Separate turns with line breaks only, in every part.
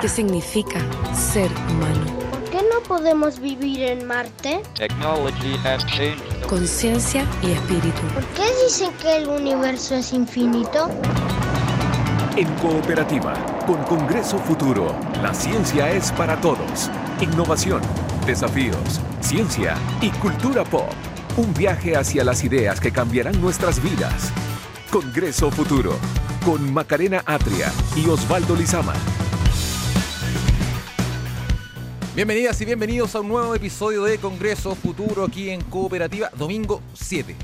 ¿Qué significa ser humano?
¿Por qué no podemos vivir en Marte?
Conciencia y espíritu.
¿Por qué dicen que el universo es infinito?
En cooperativa, con Congreso Futuro, la ciencia es para todos. Innovación, desafíos, ciencia y cultura pop. Un viaje hacia las ideas que cambiarán nuestras vidas. Congreso Futuro, con Macarena Atria y Osvaldo Lizama.
Bienvenidas y bienvenidos a un nuevo episodio de Congreso Futuro aquí en Cooperativa, domingo 7.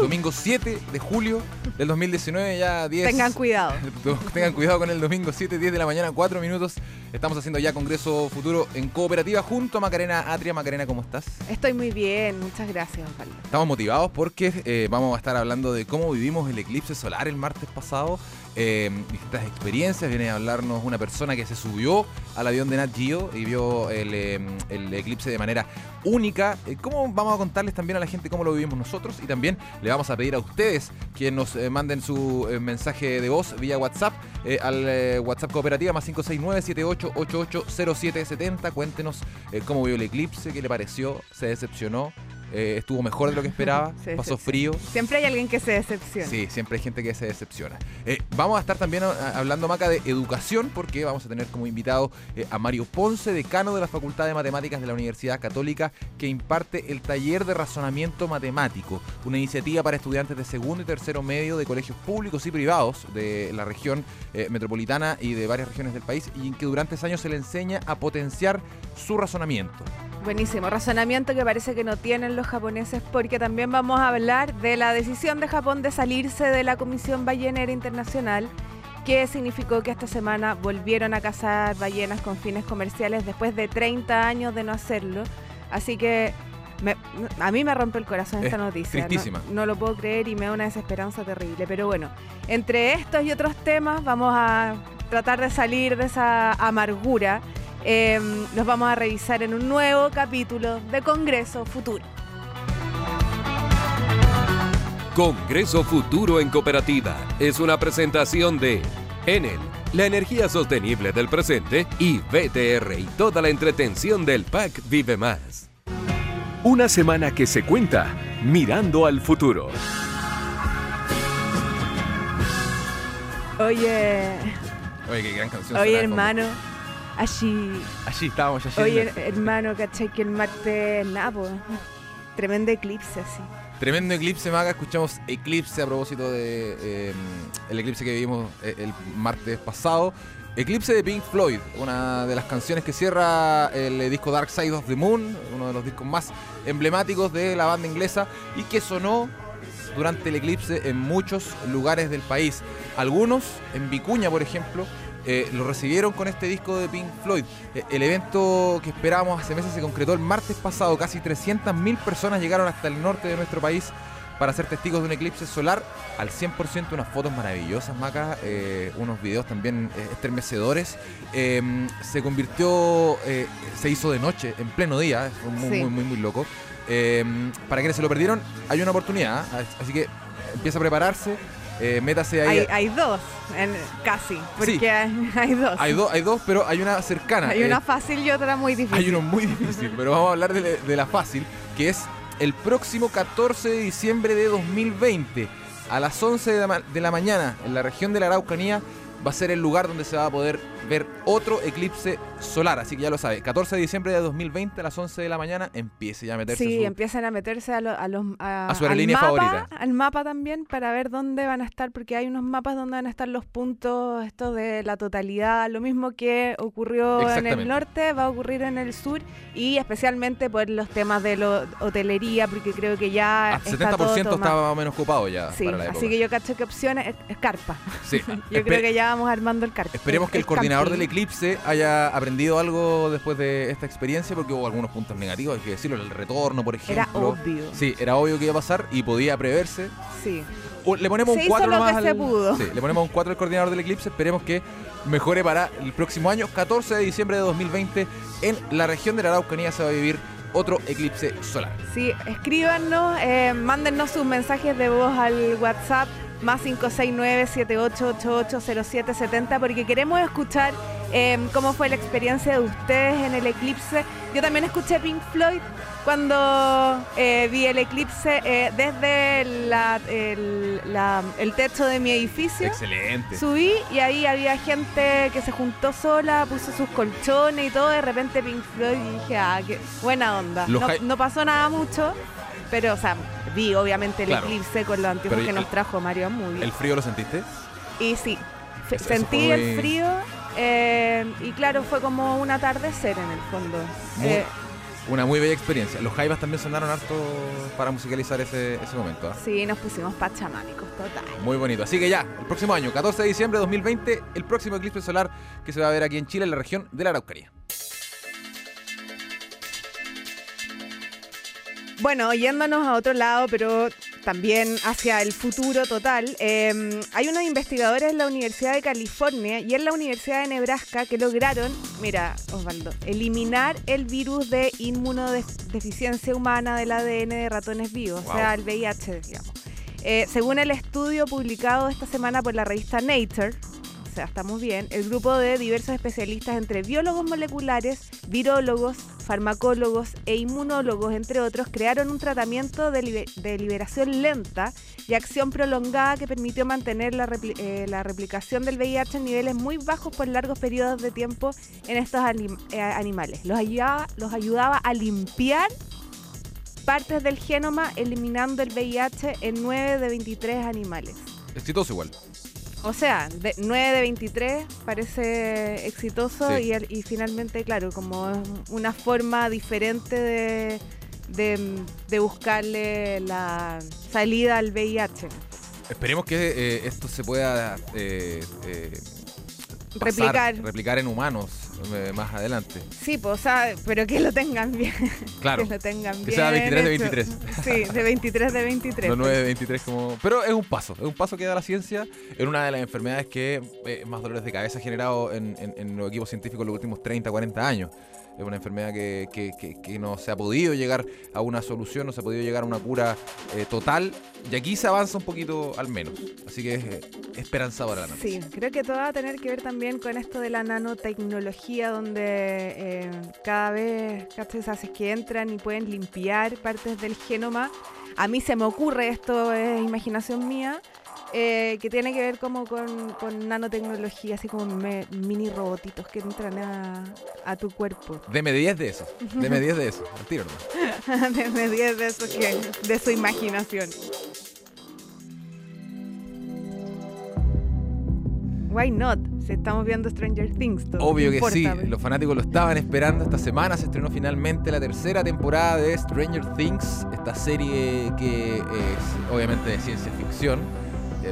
Domingo 7 de julio del 2019, ya 10.
Tengan cuidado.
Tengan cuidado con el domingo 7, 10 de la mañana, 4 minutos. Estamos haciendo ya Congreso Futuro en Cooperativa junto a Macarena Atria. Macarena, ¿cómo estás?
Estoy muy bien, muchas gracias, Osvaldo.
Estamos motivados porque eh, vamos a estar hablando de cómo vivimos el eclipse solar el martes pasado. Eh, experiencias. Viene a hablarnos una persona que se subió al avión de Nat Geo y vio el, el eclipse de manera única. Eh, ¿Cómo vamos a contarles también a la gente cómo lo vivimos nosotros? Y también le vamos a pedir a ustedes que nos eh, manden su eh, mensaje de voz vía WhatsApp al WhatsApp Cooperativa más 569-7888-0770. Cuéntenos cómo vio el eclipse, qué le pareció, se decepcionó. Eh, estuvo mejor de lo que esperaba, pasó frío.
Siempre hay alguien que se decepciona.
Sí, siempre hay gente que se decepciona. Eh, vamos a estar también a- hablando, Maca, de educación, porque vamos a tener como invitado eh, a Mario Ponce, decano de la Facultad de Matemáticas de la Universidad Católica, que imparte el taller de razonamiento matemático, una iniciativa para estudiantes de segundo y tercero medio de colegios públicos y privados de la región metropolitana y de varias regiones del país, y en que durante ese año se le enseña a potenciar su razonamiento.
Buenísimo. Razonamiento que parece que no tienen los japoneses porque también vamos a hablar de la decisión de Japón de salirse de la Comisión Ballenera Internacional que significó que esta semana volvieron a cazar ballenas con fines comerciales después de 30 años de no hacerlo. Así que me- a mí me rompe el corazón esta
Es
noticia. No-
tristísima.
No, lo puedo creer y me da una desesperanza terrible. Pero bueno, entre estos y otros temas vamos a tratar de salir de esa amargura. Eh, los vamos a revisar en un nuevo capítulo de Congreso Futuro.
Congreso Futuro en Cooperativa es una presentación de Enel, la energía sostenible del presente, y BTR y toda la entretención del pack Vive Más.
Una semana que se cuenta mirando al futuro.
Oye,
Oye, qué gran canción.
oye hermano, allí,
Allí estábamos, allí.
oye hermano, ¿cachai? Que el martes, nada, po, tremendo eclipse así.
Tremendo eclipse, Maga. Escuchamos Eclipse a propósito de eh, el eclipse que vivimos eh, el martes pasado. Eclipse de Pink Floyd, una de las canciones que cierra el eh, disco Dark Side of the Moon, uno de los discos más emblemáticos de la banda inglesa y que sonó durante el eclipse en muchos lugares del país. Algunos, en Vicuña, por ejemplo, eh, lo recibieron con este disco de Pink Floyd. Eh, el evento que esperábamos hace meses se concretó el martes pasado. Casi 300.000 personas llegaron hasta el norte de nuestro país para ser testigos de un eclipse solar al 100%. Unas fotos maravillosas, Maca. eh, unos videos también estremecedores. Eh, se convirtió, eh, se hizo de noche, en pleno día. Fue muy,
Sí.
muy, muy, muy loco. Eh, para quienes se lo perdieron, hay una oportunidad. ¿ah? Así que empieza a prepararse. Eh, métase ahí.
Hay, hay dos, en- casi, porque
Sí.
hay, hay dos.
Hay dos, hay dos, pero hay una cercana.
Hay
eh,
una fácil y otra muy difícil.
hay uno muy difícil, pero vamos a hablar de, la- de la fácil, que es el próximo 14 de diciembre de 2020, a las 11 de la, ma- de la mañana, en la región de la Araucanía, va a ser el lugar donde se va a poder ver otro eclipse solar. Así que ya lo sabe, 14 de diciembre de 2020 a las 11 de la mañana, empiece ya a meterse
Sí,
su-
empiezan a meterse a, lo- a los a,
A su aerolínea
mapa,
favorita.
al mapa también para ver dónde van a estar, porque hay unos mapas donde van a estar los puntos estos de la totalidad, lo mismo que ocurrió en el norte va a ocurrir en el sur y especialmente por los temas de la hotelería, porque creo que ya está
70%
todo
está más o menos ocupado ya
Sí,
para la época.
así que yo cacho que opciones es, es carpa.
Sí.
Yo creo que ya vamos armando el carpa.
Esperemos que el coordinador del
camping.
eclipse haya aprendido algo después de esta experiencia, porque hubo algunos puntos negativos, hay que decirlo, el retorno, por ejemplo.
Era obvio.
Sí, era obvio que iba a pasar y podía preverse.
Sí.
O le ponemos
Se
un
hizo
4
lo
nomás
se
al-
pudo.
Sí, le ponemos un 4 al coordinador del eclipse, esperemos que mejore para el próximo año, 14 de diciembre de 2020, en la región de la Araucanía se va a vivir otro eclipse solar.
Sí, escríbanos, eh, mándennos sus mensajes de voz al WhatsApp más 569-7888-0770 porque queremos escuchar eh, cómo fue la experiencia de ustedes en el eclipse. Yo también escuché Pink Floyd cuando eh, vi el eclipse eh, desde la- el, la- el techo de mi edificio.
Excelente.
Subí y ahí había gente que se juntó sola, puso sus colchones y todo. De repente Pink Floyd y dije, ah, qué buena onda. No pasó nada mucho, pero, o sea, vi obviamente el
Claro.
eclipse con los anteojos
Pero
que
el-
nos trajo Mario muy
¿El frío lo sentiste?
Y sí, sentí el frío eh, y claro, fue como un atardecer en el fondo.
Muy-
Eh,
Una muy bella experiencia. Los Jaivas también sonaron harto para musicalizar ese, ese momento. ¿ah?
sí, nos pusimos pachamánicos, total.
Muy bonito. Así que ya, el próximo año, 14 de diciembre de 2020, el próximo eclipse solar que se va a ver aquí en Chile, en la región de la Araucanía.
Bueno, yéndonos a otro lado, pero también hacia el futuro total, eh, hay unos investigadores en la Universidad de California y en la Universidad de Nebraska que lograron, mira, Osvaldo, eliminar el virus de inmunodeficiencia humana del ADN de ratones vivos,
Wow.
o sea, el VIH, digamos. Eh, según el estudio publicado esta semana por la revista Nature, sea, estamos bien, el grupo de diversos especialistas entre biólogos moleculares, virólogos, farmacólogos e inmunólogos, entre otros, crearon un tratamiento de, libe- de liberación lenta y acción prolongada que permitió mantener la, repli- eh, la replicación del VIH en niveles muy bajos por largos periodos de tiempo en estos anim- eh, animales. Los ayudaba, los ayudaba a limpiar partes del genoma eliminando el VIH en 9 de 23 animales.
Exitoso igual.
O sea, de 9 de 23 parece exitoso
Sí.
y, finalmente, claro, como una forma diferente de, de, de buscarle la salida al VIH.
Esperemos que eh, esto se pueda eh, eh, pasar,
Replicar.
replicar en humanos más adelante.
Sí, pues, o sea, pero que lo tengan bien.
Claro.
que lo tengan
Que
bien.
sea 23 de
hecho.
23.
Sí, de 23 de 23.
No
pues.
9 de 23 como... Pero es un paso, es un paso que da la ciencia en una de las enfermedades que eh, más dolores de cabeza ha generado en, en- en los equipos científicos en los últimos 30, 40 años. Es una enfermedad que, que- que- que no se ha podido llegar a una solución, no se ha podido llegar a una cura eh, total. Y aquí se avanza un poquito al menos. Así que es eh, esperanzadora la noticia.
Sí, creo que todo va a tener que ver también con esto de la nanotecnología, donde eh, cada vez. Haces que entran y pueden limpiar partes del genoma. A mí se me ocurre, esto es imaginación mía, eh, que tiene que ver como con, con nanotecnología, así como me- mini robotitos que entran a, a tu cuerpo.
Deme 10 de eso. Deme 10 de eso. Al tiro.
Desde 10 de eso que, de su imaginación. Why not? Si estamos viendo Stranger Things. todo,
Obvio
¿qué
que sí, los fanáticos lo estaban esperando. Esta semana se estrenó finalmente la tercera temporada de Stranger Things, esta serie que es obviamente de ciencia ficción,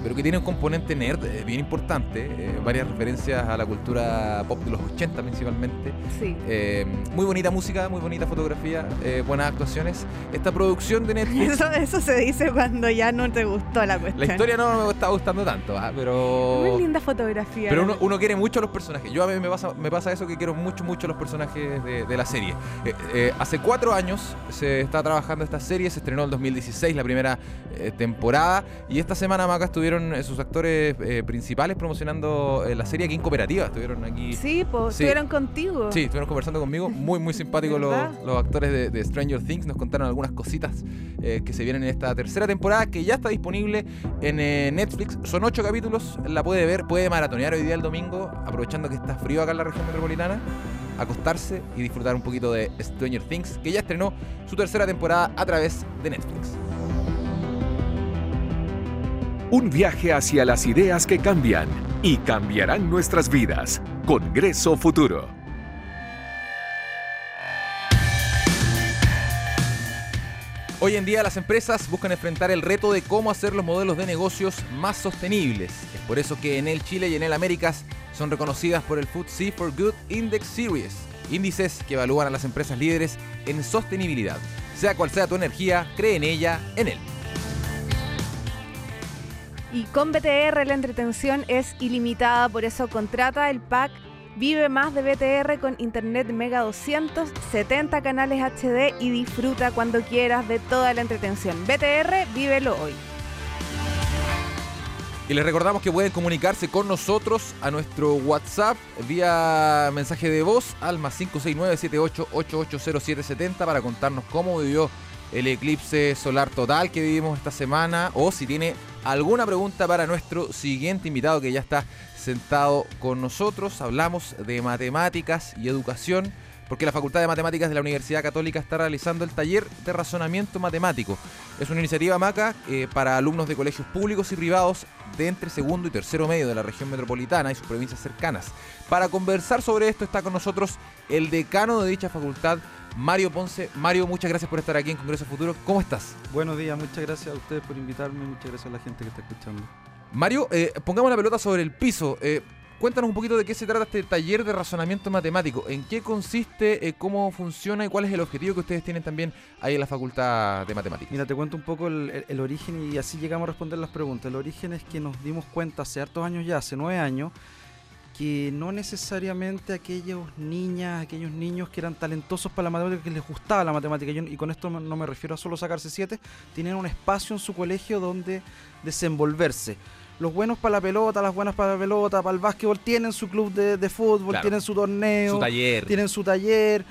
pero que tiene un componente nerd eh, bien importante, eh, varias referencias a la cultura pop de los 80 principalmente.
Sí.
Eh, muy bonita música, muy bonita fotografía, eh, buenas actuaciones. Esta producción de Netflix,
Eso, eso se dice cuando ya no te gustó la cuestión.
la historia no me está gustando tanto, ah, pero...
Muy linda fotografía.
Pero uno, uno quiere mucho a los personajes. Yo a mí me pasa, me pasa eso que quiero mucho, mucho a los personajes de, de la serie. Eh, eh, hace cuatro años se está trabajando esta serie, se estrenó en 2016 la primera eh, temporada y esta semana Maca estuvieron eh, sus actores eh, principales promocionando eh, la serie aquí en Cooperativa. Estuvieron aquí...
Sí, pues
Sí.
estuvieron contigo.
Sí, estuvieron conversando conmigo, muy muy simpáticos los, los actores de, de Stranger Things, nos contaron algunas cositas eh, que se vienen en esta tercera temporada que ya está disponible en Netflix, son ocho capítulos, la puede ver, puede maratonear hoy día el domingo, aprovechando que está frío acá en la región metropolitana, acostarse y disfrutar un poquito de Stranger Things, que ya estrenó su tercera temporada a través de Netflix.
Un viaje hacia las ideas que cambian y cambiarán nuestras vidas. Congreso Futuro.
Hoy en día las empresas buscan enfrentar el reto de cómo hacer los modelos de negocios más sostenibles. Es por eso que Enel Chile y Enel Américas son reconocidas por el FTSE for Good Index Series, índices que evalúan a las empresas líderes en sostenibilidad. Sea cual sea tu energía, cree en ella, Enel.
Y con BTR la entretención es ilimitada, por eso contrata el pack Vive más de BTR con Internet Mega 200, 70 canales HD y disfruta cuando quieras de toda la entretención. BTR, vívelo hoy.
Y les recordamos que pueden comunicarse con nosotros a nuestro WhatsApp vía mensaje de voz al más 569-78880770 para contarnos cómo vivió el eclipse solar total que vivimos esta semana o si tiene alguna pregunta para nuestro siguiente invitado que ya está sentado con nosotros. Hablamos de matemáticas y educación porque la Facultad de Matemáticas de la Universidad Católica está realizando el taller de razonamiento matemático. Es una iniciativa MACA eh, para alumnos de colegios públicos y privados de entre segundo y tercero medio de la región metropolitana y sus provincias cercanas. Para conversar sobre esto está con nosotros el decano de dicha facultad, Mario Ponce. Mario, muchas gracias por estar aquí en Congreso Futuro. ¿Cómo estás?
Buenos días, muchas gracias a ustedes por invitarme, muchas gracias a la gente que está escuchando.
Mario, eh, pongamos la pelota sobre el piso. Eh, cuéntanos un poquito de qué se trata este taller de razonamiento matemático, en qué consiste, eh, cómo funciona y cuál es el objetivo que ustedes tienen también ahí en la Facultad de Matemáticas.
Mira, te cuento un poco el, el origen y así llegamos a responder las preguntas. El origen es que nos dimos cuenta hace hartos años ya, hace nueve años, que no necesariamente aquellos niñas, aquellos niños que eran talentosos para la matemática, que les gustaba la matemática, yo- y con esto no me refiero a solo sacarse siete, tienen un espacio en su colegio donde desenvolverse. Los buenos para la pelota, las buenas para la pelota, para el básquetbol, tienen su club de, de fútbol,
Claro.
tienen su torneo,
Su taller.
tienen su taller,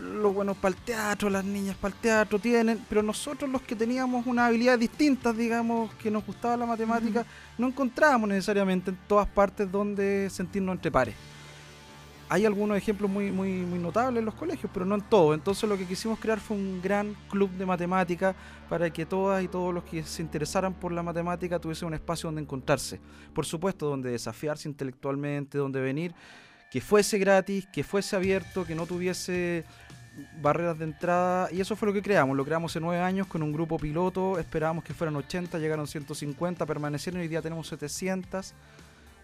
los buenos para el teatro, las niñas para el teatro tienen, pero nosotros los que teníamos unas habilidades distintas, digamos, que nos gustaba la matemática, no encontrábamos necesariamente en todas partes donde sentirnos entre pares. Hay algunos ejemplos muy, muy, muy notables en los colegios, pero no en todos. Entonces lo que quisimos crear fue un gran club de matemática para que todas y todos los que se interesaran por la matemática tuviesen un espacio donde encontrarse. Por supuesto, donde desafiarse intelectualmente, donde venir, que fuese gratis, que fuese abierto, que no tuviese barreras de entrada y eso fue lo que creamos, lo creamos en nueve años con un grupo piloto, esperábamos que fueran 80, llegaron 150, permanecieron y hoy día tenemos 700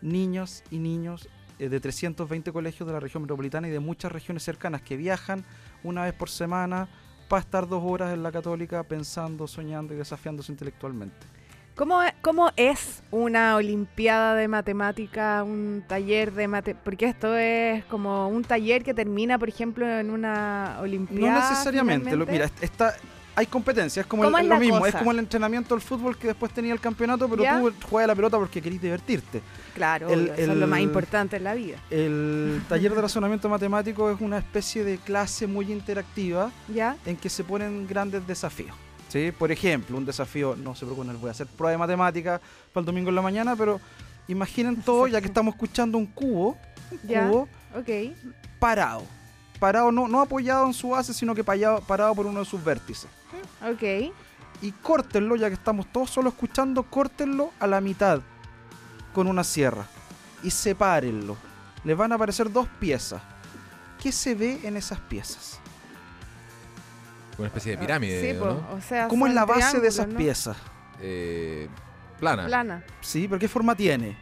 niños y niños eh, de 320 colegios de la región metropolitana y de muchas regiones cercanas que viajan una vez por semana para estar dos horas en la católica pensando, soñando y desafiándose intelectualmente.
¿Cómo, ¿Cómo es una olimpiada de matemática, un taller de matemática? Porque esto es como un taller que termina, por ejemplo, en una
No
olimpiada.
necesariamente, lo- mira, está, hay competencia, es como
¿Cómo
el-
es
lo mismo,
cosa?
es como el entrenamiento del fútbol que después tenía el campeonato, pero
¿Ya?
tú juegas la pelota porque querís divertirte.
Claro,
el-
obvio, eso es lo más importante en la vida.
El taller de razonamiento matemático es una especie de clase muy interactiva
¿Ya?
en que se ponen grandes desafíos. ¿Sí? Por ejemplo, un desafío, no se preocupen, les voy a hacer prueba de matemática para el domingo en la mañana, pero imaginen todo, ya que estamos escuchando un cubo, un
Ya.
cubo parado. Parado, no, no apoyado en su base, sino que parado, parado por uno de sus vértices.
Ok.
Y córtenlo, ya que estamos todos solo escuchando, córtenlo a la mitad con una sierra. Y sepárenlo. Les van a aparecer dos piezas. ¿Qué se ve en esas piezas?
Una especie de pirámide,
Sí,
¿no?
po, o sea,
¿Cómo es la base de esas
¿no?
piezas?
Eh, plana.
Plana.
¿Sí? ¿Pero qué forma tiene?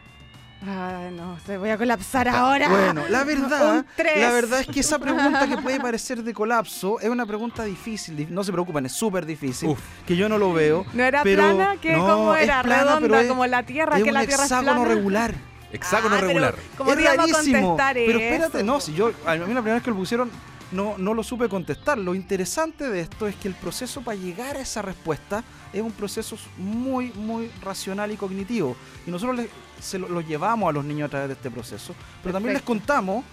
Ay, no, se voy a colapsar ahora.
Bueno, la verdad, la verdad es que esa pregunta que puede parecer de colapso es una pregunta difícil. di- No se preocupen, es súper difícil.
Uf.
Que yo no lo veo.
¿No era
pero-
plana? ¿Qué?
no,
¿Cómo
es
era?
plana,
¿Redonda
pero es-
como la Tierra?
es
¿Que
un
la Tierra es
hexágono
plana?
regular.
Hexágono
Ah, pero
regular.
¿Cómo
es rarísimo.
contestar
Pero
eso?
espérate, no, si yo, a mí la primera vez que lo pusieron no, no lo supe contestar. Lo interesante de esto es que el proceso para llegar a esa respuesta es un proceso muy, muy racional y cognitivo. Y nosotros le- se lo, lo llevamos a los niños a través de este proceso. Pero también les contamos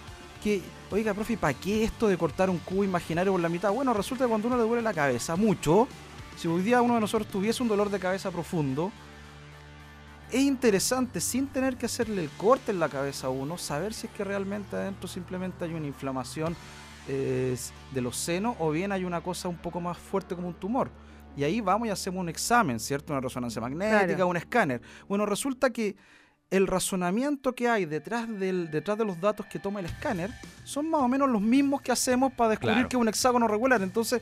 que, oiga, profe, ¿para qué esto de cortar un cubo imaginario por la mitad? Bueno, resulta que cuando uno le duele la cabeza mucho, si hoy día uno de nosotros tuviese un dolor de cabeza profundo, es interesante, sin tener que hacerle el corte en la cabeza a uno, saber si es que realmente adentro simplemente hay una inflamación eh, de los senos o bien hay una cosa un poco más fuerte como un tumor. Y ahí vamos y hacemos un examen, ¿cierto? Una resonancia magnética,
Claro.
un escáner. Bueno, resulta que el razonamiento que hay detrás, del, detrás de los datos que toma el escáner son más o menos los mismos que hacemos para descubrir
Claro.
que es un hexágono regular. Entonces,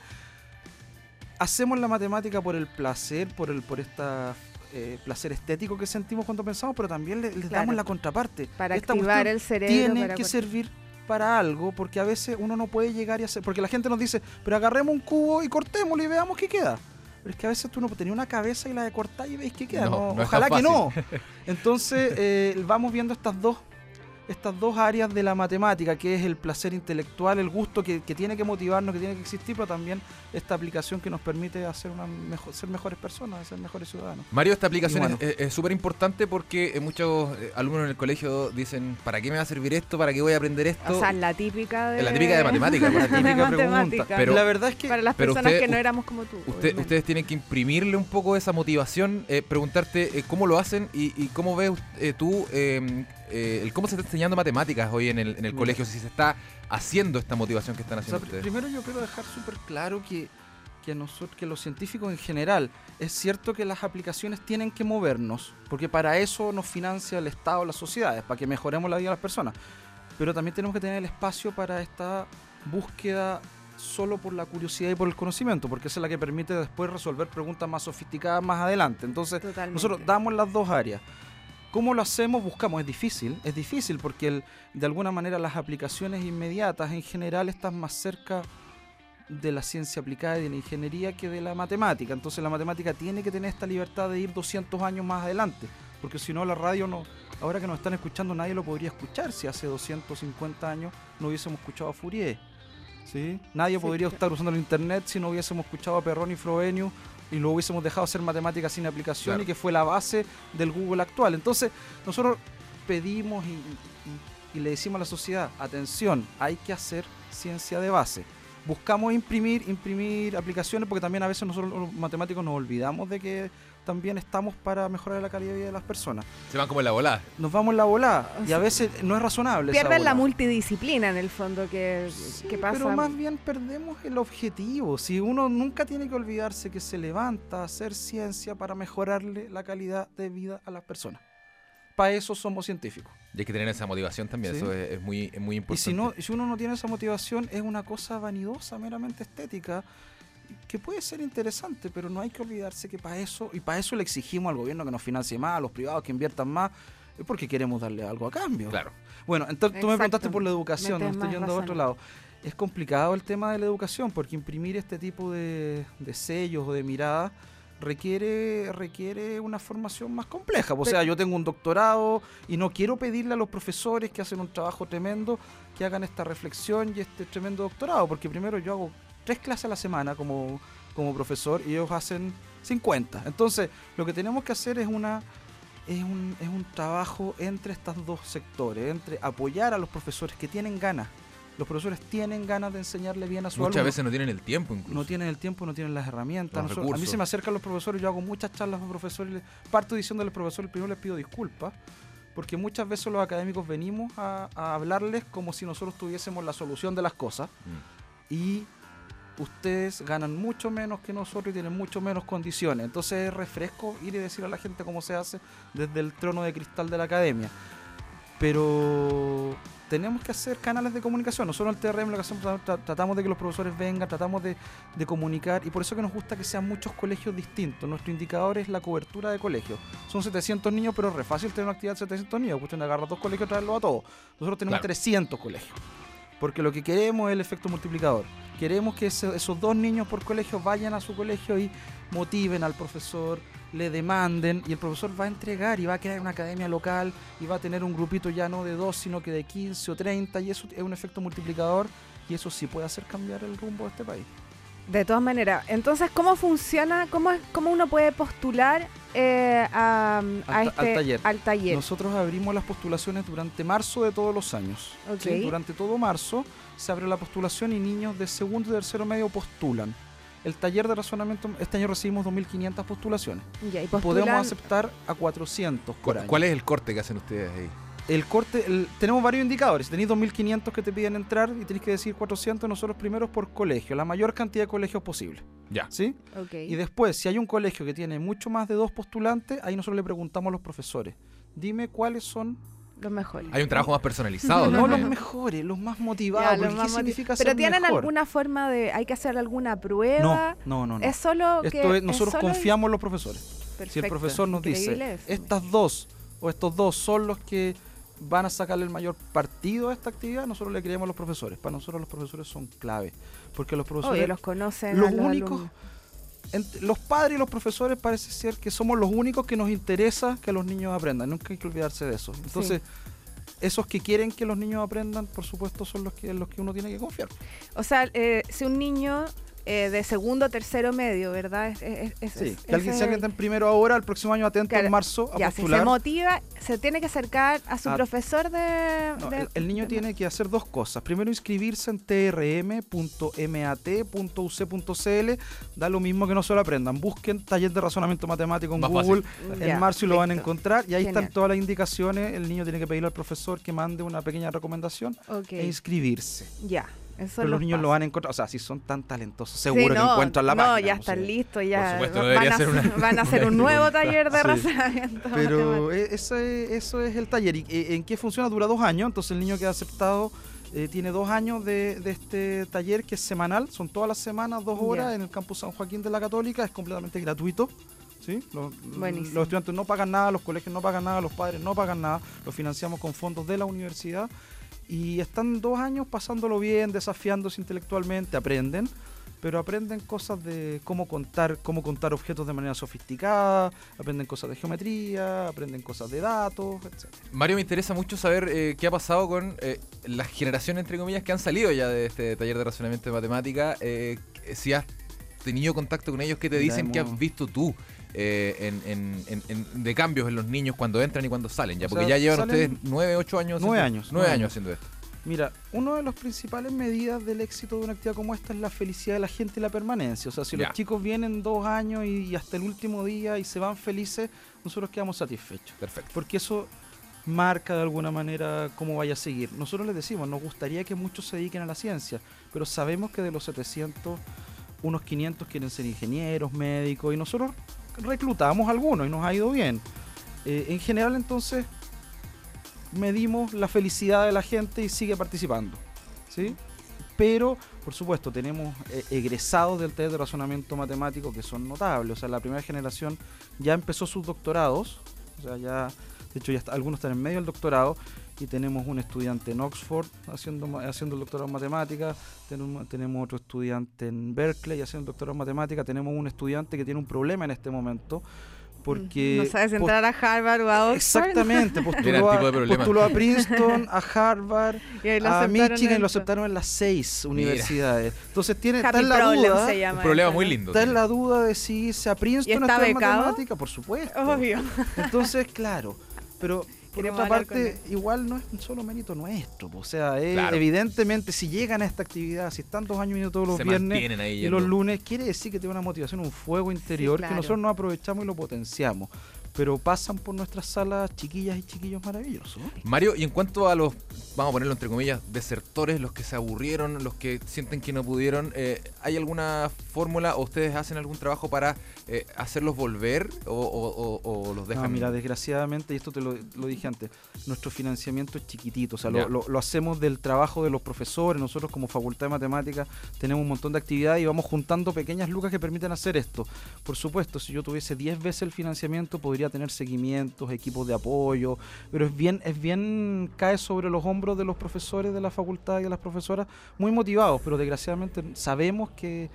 hacemos la matemática por el placer, por el por esta eh, placer estético que sentimos cuando pensamos, pero también le- les
Claro.
damos la contraparte.
Para
Esta
activar el cerebro.
tiene
para
que
cortar.
servir para algo, porque a veces uno no puede llegar y hacer, porque la gente nos dice, pero agarremos un cubo y cortémoslo y veamos qué queda. Pero es que a veces tú no tenías una cabeza y la de cortar y veis qué queda.
No,
No,
no es
ojalá que no. Entonces eh, vamos viendo estas dos estas dos áreas de la matemática, que es el placer intelectual, el gusto que, que tiene que motivarnos, que tiene que existir, pero también esta aplicación que nos permite hacer una mejor, ser mejores personas, ser mejores ciudadanos.
Mario, esta aplicación
bueno.
es- súper importante porque eh, muchos eh, alumnos en el colegio dicen, ¿para qué me va a servir esto? ¿Para qué voy a aprender esto?
O sea, la típica de...
Es la típica de matemáticas,
La
la
típica
de
pregunta.
matemática.
Pero-
la verdad es que
Para las personas
usted-
que no éramos como tú.
Usted- ustedes tienen que imprimirle un poco esa motivación, eh, preguntarte eh, cómo lo hacen y, y cómo ves eh, tú eh, el cómo se está enseñando matemáticas hoy en el, en el colegio, si se está haciendo esta motivación que están
O sea,
haciendo ustedes.
primero yo quiero dejar súper claro que, que, nosotros, que los científicos en general, es cierto que las aplicaciones tienen que movernos, porque para eso nos financia el Estado, las sociedades, para que mejoremos la vida de las personas. Pero también tenemos que tener el espacio para esta búsqueda solo por la curiosidad y por el conocimiento, porque esa es la que permite después resolver preguntas más sofisticadas más adelante. Entonces,
Totalmente.
nosotros damos las dos áreas. ¿Cómo lo hacemos? Buscamos. Es difícil, es difícil porque el- de alguna manera las aplicaciones inmediatas en general están más cerca de la ciencia aplicada y de la ingeniería que de la matemática. Entonces la matemática tiene que tener esta libertad de ir 200 años más adelante, porque si no la radio no, ahora que nos están escuchando nadie lo podría escuchar si hace 250 años no hubiésemos escuchado a Fourier. ¿sí? Nadie
Sí,
podría estar usando el internet si no hubiésemos escuchado a Perrón y Frobenius y lo hubiésemos dejado hacer matemática sin aplicación
Claro.
y que fue la base del Google actual. Entonces, nosotros pedimos y, y- y le decimos a la sociedad, atención, hay que hacer ciencia de base. Buscamos imprimir, imprimir aplicaciones porque también a veces nosotros los matemáticos nos olvidamos de que también estamos para mejorar la calidad de vida de las personas.
Se van como en la volada.
Nos vamos en la volada y a veces no es razonable. esa
Pierden la multidisciplina en el fondo que,
Sí,
que pasa.
Pero más bien perdemos el objetivo. Si uno nunca tiene que olvidarse que se levanta a hacer ciencia para mejorarle la calidad de vida a las personas. Para eso somos científicos.
Y hay que tener esa motivación también,
Sí.
eso es, es muy, es muy
Y
importante.
si, no, si uno no tiene esa motivación, es una cosa vanidosa, meramente estética, que puede ser interesante, pero no hay que olvidarse que para eso, y para eso le exigimos al gobierno que nos financie más, a los privados que inviertan más, es porque queremos darle algo a cambio.
Claro.
Bueno, entonces tú me preguntaste por la educación, no
Metes
estoy yendo a otro lado. Es complicado el tema de la educación, porque imprimir este tipo de, de sellos o de miradas requiere, requiere una formación más compleja. O sea, yo tengo un doctorado y no quiero pedirle a los profesores que hacen un trabajo tremendo que hagan esta reflexión y este tremendo doctorado, porque primero yo hago tres clases a la semana como, como profesor y ellos hacen 50. Entonces, lo que tenemos que hacer es una es un, es un trabajo entre estos dos sectores, entre apoyar a los profesores que tienen ganas. Los profesores tienen ganas de enseñarle bien a su
Muchas
alumno.
veces no tienen el tiempo incluso.
No tienen el tiempo, no tienen las herramientas.
Los
a mí se me acercan los profesores, yo hago muchas charlas a profesores, parto diciendo a los profesores, primero les pido disculpas, porque muchas veces los académicos venimos a, a hablarles como si nosotros tuviésemos la solución de las cosas
Mm.
y ustedes ganan mucho menos que nosotros y tienen mucho menos condiciones. Entonces es refresco ir y decir a la gente cómo se hace desde el trono de cristal de la academia. Pero tenemos que hacer canales de comunicación. Nosotros en el TRM lo que hacemos, tra- tratamos de que los profesores vengan, tratamos de, de comunicar y por eso que nos gusta que sean muchos colegios distintos. Nuestro indicador es la cobertura de colegios. Son 700 niños, pero es re fácil tener una actividad de 700 niños. Cuestión de agarrar dos colegios y traerlos a todos. Nosotros tenemos
Claro.
300 colegios. Porque lo que queremos es el efecto multiplicador. Queremos que esos dos niños por colegio vayan a su colegio y motiven al profesor, le demanden y el profesor va a entregar y va a crear una academia local y va a tener un grupito ya no de dos, sino que de 15 o 30 y eso es un efecto multiplicador y eso sí puede hacer cambiar el rumbo de este país.
De todas maneras, entonces, ¿cómo funciona? ¿Cómo, es- cómo uno puede postular eh, a, a
Al ta- al
este,
taller.
al taller?
Nosotros abrimos las postulaciones durante marzo de todos los años.
Ok.
¿sí? Durante todo marzo se abre la postulación y niños de segundo y tercero medio postulan. El taller de razonamiento, este año recibimos 2.500 postulaciones.
Ya, y
Podemos aceptar a 400 por
¿Cuál,
año.
cuál es el corte que hacen ustedes ahí?
El corte, el- tenemos varios indicadores. Tenéis 2.500 que te piden entrar y tenéis que decir 400 nosotros primeros por colegio, la mayor cantidad de colegios posible.
Ya.
¿Sí?
Ok.
Y después, si hay un colegio que tiene mucho más de dos postulantes, ahí nosotros le preguntamos a los profesores, dime cuáles son,
Los mejores.
Hay un trabajo más personalizado.
no
también.
los mejores, los más
Ya,
motivados.
los
porque
más
¿Qué significa
Pero
ser
tienen
mejor?
alguna forma de. ¿Hay que hacer alguna prueba?
No, no, no. no.
Es solo
Esto
que.
es, nosotros
solo-
confiamos en los profesores. si el
Perfecto,
profesor nos dice,
eso.
estas dos o estos dos son los que van a sacarle el mayor partido a esta actividad, nosotros le creemos a los profesores. Para nosotros los profesores son clave. Porque los profesores...
Obvio, los conocen.
los únicos
alumnos.
ent- los padres y los profesores parece ser que somos los únicos que nos interesa que los niños aprendan. Nunca hay que olvidarse de eso. Entonces, esos que quieren que los niños aprendan, por supuesto, son los que, los que uno tiene que confiar.
O sea, eh, si un niño eh, de segundo, tercero, medio, ¿verdad? Es, es- es-
Sí,
es-
que alguien se está en primero ahora, el próximo año atento
Claro,
en marzo a
Ya, si
postular.
se motiva, se tiene que acercar a su
Ah,
profesor de...
No,
de-
el, el niño
de-
tiene que hacer dos cosas. Primero inscribirse en trm.mat.uc.cl. Da lo mismo que no solo aprendan. Busquen taller de razonamiento matemático en
Más
Google.
fácil.
En
Ya,
marzo y lo van a encontrar. Y ahí
Genial.
están todas las indicaciones. El niño tiene que pedirle al profesor que mande una pequeña recomendación
Ok,
e inscribirse.
ya.
Pero los niños lo van a encontrar. O sea, si son tan talentosos,
Sí,
seguro que
no,
encuentran la
no,
página.
ya están listos, ya
supuesto,
van, a
ser
hacer,
una-
van a hacer un nuevo taller de
Sí.
razonamiento.
Pero ese- eso es el taller. ¿Y eh, en qué funciona? Dura dos años. Entonces el niño que ha aceptado eh, tiene dos años de, de este taller que es semanal. Son todas las semanas, dos horas en el campus San Joaquín de la Católica. Es completamente gratuito. ¿sí? Los, los estudiantes no pagan nada, los colegios no pagan nada, los padres no pagan nada. Lo financiamos con fondos de la universidad. Y están dos años pasándolo bien, desafiándose intelectualmente, aprenden pero aprenden cosas de cómo contar, cómo contar objetos de manera sofisticada, aprenden cosas de geometría, aprenden cosas de datos, etc.
Mario, me interesa mucho saber eh, qué ha pasado con eh, las generaciones, entre comillas, que han salido ya de este taller de razonamiento de matemática. eh, si has tenido contacto con ellos, ¿qué te
Mira,
dicen? ¿Qué has visto tú eh, en, en- en- en- de cambios en los niños cuando entran y cuando salen? Ya,
O
porque
sea,
ya llevan ustedes nueve, ocho años.
Nueve
haciendo-
años,
Nueve
nueve
años haciendo esto.
Mira, una de las principales medidas del éxito de una actividad como esta es la felicidad de la gente y la permanencia. O sea, si los chicos vienen dos años y, y hasta el último día y se van felices, nosotros quedamos satisfechos.
Perfecto.
Porque eso marca de alguna manera cómo vaya a seguir. Nosotros les decimos, nos gustaría que muchos se dediquen a la ciencia, pero sabemos que de los 700, unos 500 quieren ser ingenieros, médicos, y nosotros reclutamos algunos y nos ha ido bien. Eh, en general, entonces, medimos la felicidad de la gente y sigue participando. ¿sí? Pero, por supuesto, tenemos eh, egresados del taller de razonamiento matemático que son notables. O sea, la primera generación ya empezó sus doctorados. O sea, ya, de hecho, ya está- algunos están en medio del doctorado. Y tenemos un estudiante en Oxford haciendo, haciendo el doctorado en matemática. Tenemos, tenemos otro estudiante en Berkeley haciendo el doctorado en matemática. Tenemos un estudiante que tiene un problema en este momento. Porque
no sabes entrar a Harvard o a Oxford.
Exactamente,
Era el
postuló,
tipo de
a,
problema.
postuló a Princeton, a Harvard,
Y ahí lo
a Michigan y lo aceptaron en las seis universidades. Entonces tiene, está en la
Problem
duda,
se llama.
Un problema
eso,
muy lindo.
está en la duda de si irse a Princeton
¿Y
a
está
estudiar
becado?
matemática, por supuesto.
Obvio.
Entonces, claro, pero por otra parte, igual no es un solo mérito nuestro. po. O sea, es-
Claro.
evidentemente, si llegan a esta actividad, si están dos años viniendo todos los
Se
viernes y los lunes, quiere decir que tiene una motivación, un fuego interior
claro.
que nosotros no aprovechamos y lo potenciamos. Pero pasan por nuestras salas chiquillas y chiquillos maravillosos.
Mario, y en cuanto a los, vamos a ponerlo entre comillas, desertores, los que se aburrieron, los que sienten que no pudieron, eh, ¿hay alguna fórmula o ustedes hacen algún trabajo para eh, hacerlos volver o, o- o- o los dejan?
No, mira, desgraciadamente, y esto te lo, lo dije antes, nuestro financiamiento es chiquitito, o sea, lo- lo hacemos del trabajo de los profesores, nosotros como Facultad de Matemáticas tenemos un montón de actividades y vamos juntando pequeñas lucas que permiten hacer esto. Por supuesto, si yo tuviese 10 veces el financiamiento, podría tener seguimientos, equipos de apoyo, pero es bien, es bien, cae sobre los hombros de los profesores de la facultad y de las profesoras, muy motivados, pero desgraciadamente sabemos que,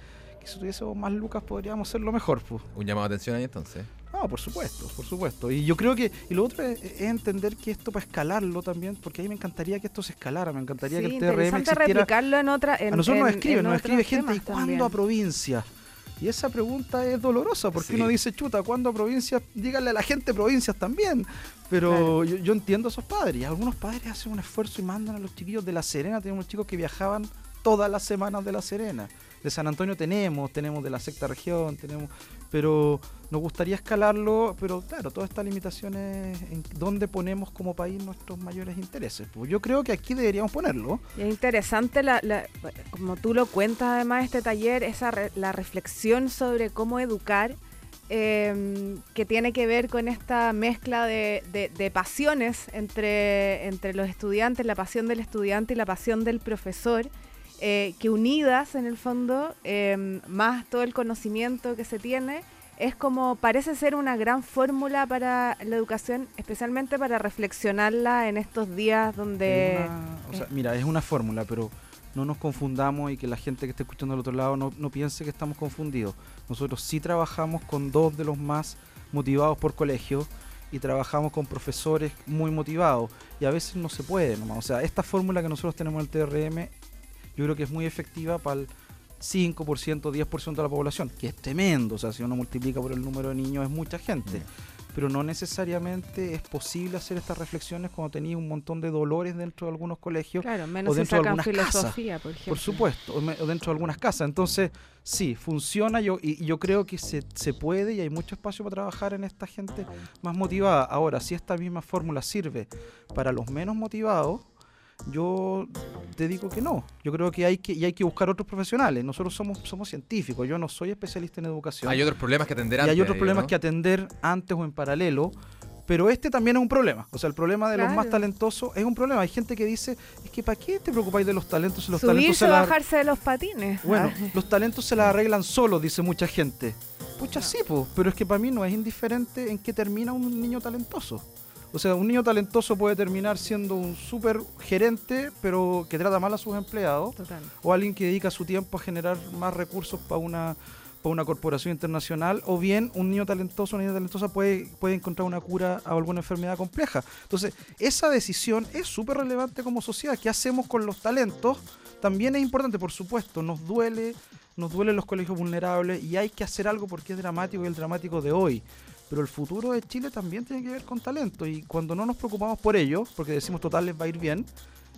que si tuviésemos más lucas podríamos hacerlo mejor. Pues.
Un llamado de atención ahí entonces.
No, por supuesto, por supuesto. Y yo creo que, y lo otro es, es entender que esto para escalarlo también, porque a mí me encantaría que esto se escalara, me encantaría
Sí,
que el TRM existiera.
replicarlo en otra. En,
a nosotros nos
en-
escriben,
en
nos escribe gente, ¿y cuándo
también.
a provincia? Y esa pregunta es dolorosa, porque
Sí.
uno dice, chuta, ¿cuándo a provincias? Díganle a la gente provincias también. Pero
Claro.
yo, yo entiendo a esos padres. Y algunos padres hacen un esfuerzo y mandan a los chiquillos de La Serena. Tenemos chicos que viajaban todas las semanas de La Serena. De San Antonio tenemos, tenemos de la sexta región, tenemos, pero nos gustaría escalarlo, pero claro, todas estas limitaciones en dónde ponemos como país nuestros mayores intereses. Pues yo creo que aquí deberíamos ponerlo.
Y es interesante, la, la- como tú lo cuentas además, este taller, esa re- la reflexión sobre cómo educar, eh, que tiene que ver con esta mezcla de, de- de pasiones entre, entre los estudiantes, la pasión del estudiante y la pasión del profesor, eh, que unidas en el fondo, eh, más todo el conocimiento que se tiene, es como parece ser una gran fórmula para la educación, especialmente para reflexionarla en estos días donde...
Una- o sea, mira, es una fórmula, pero no nos confundamos y que la gente que esté escuchando al otro lado no, no piense que estamos confundidos. Nosotros sí trabajamos con dos de los más motivados por colegio y trabajamos con profesores muy motivados y a veces no se puede nomás. O sea, esta fórmula que nosotros tenemos en el TRM yo creo que es muy efectiva para el 5%, 10% de la población, que es tremendo. O sea, si uno multiplica por el número de niños es mucha gente. Pero no necesariamente es posible hacer estas reflexiones cuando tenéis un montón de dolores dentro de algunos colegios
Claro, menos
o dentro de
sacan
algunas casas.
filosofía, por ejemplo.
Por supuesto, o, me- o dentro de algunas casas. Entonces, sí, funciona yo, y, y yo creo que se, se puede y hay mucho espacio para trabajar en esta gente más motivada. Ahora, si esta misma fórmula sirve para los menos motivados, yo te digo que no. Yo creo que hay que, y hay que buscar otros profesionales. Nosotros somos, somos científicos, yo no soy especialista en educación.
Hay otros problemas que atender
y
antes.
hay otros problemas
¿no?
que atender antes o en paralelo. Pero este también es un problema. O sea, el problema de los más talentosos es un problema. Hay gente que dice, es que ¿para qué te preocupáis de los talentos si los talentos se la...
bajarse de los patines.
Bueno,
Ah,
los talentos se las arreglan solos, dice mucha gente. Pucha, sí, po, pero es que para mí no es indiferente en qué termina un niño talentoso. O sea, un niño talentoso puede terminar siendo un súper gerente, pero que trata mal a sus empleados,
total.
o alguien que dedica su tiempo a generar más recursos para una, para una corporación internacional, o bien un niño talentoso, una niña talentosa puede, puede encontrar una cura a alguna enfermedad compleja. Entonces, esa decisión es súper relevante como sociedad. ¿Qué hacemos con los talentos? También es importante, por supuesto, nos duele, nos duelen los colegios vulnerables y hay que hacer algo porque es dramático y el dramático de hoy. Pero el futuro de Chile también tiene que ver con talento y cuando no nos preocupamos por ello, porque decimos total les va a ir bien,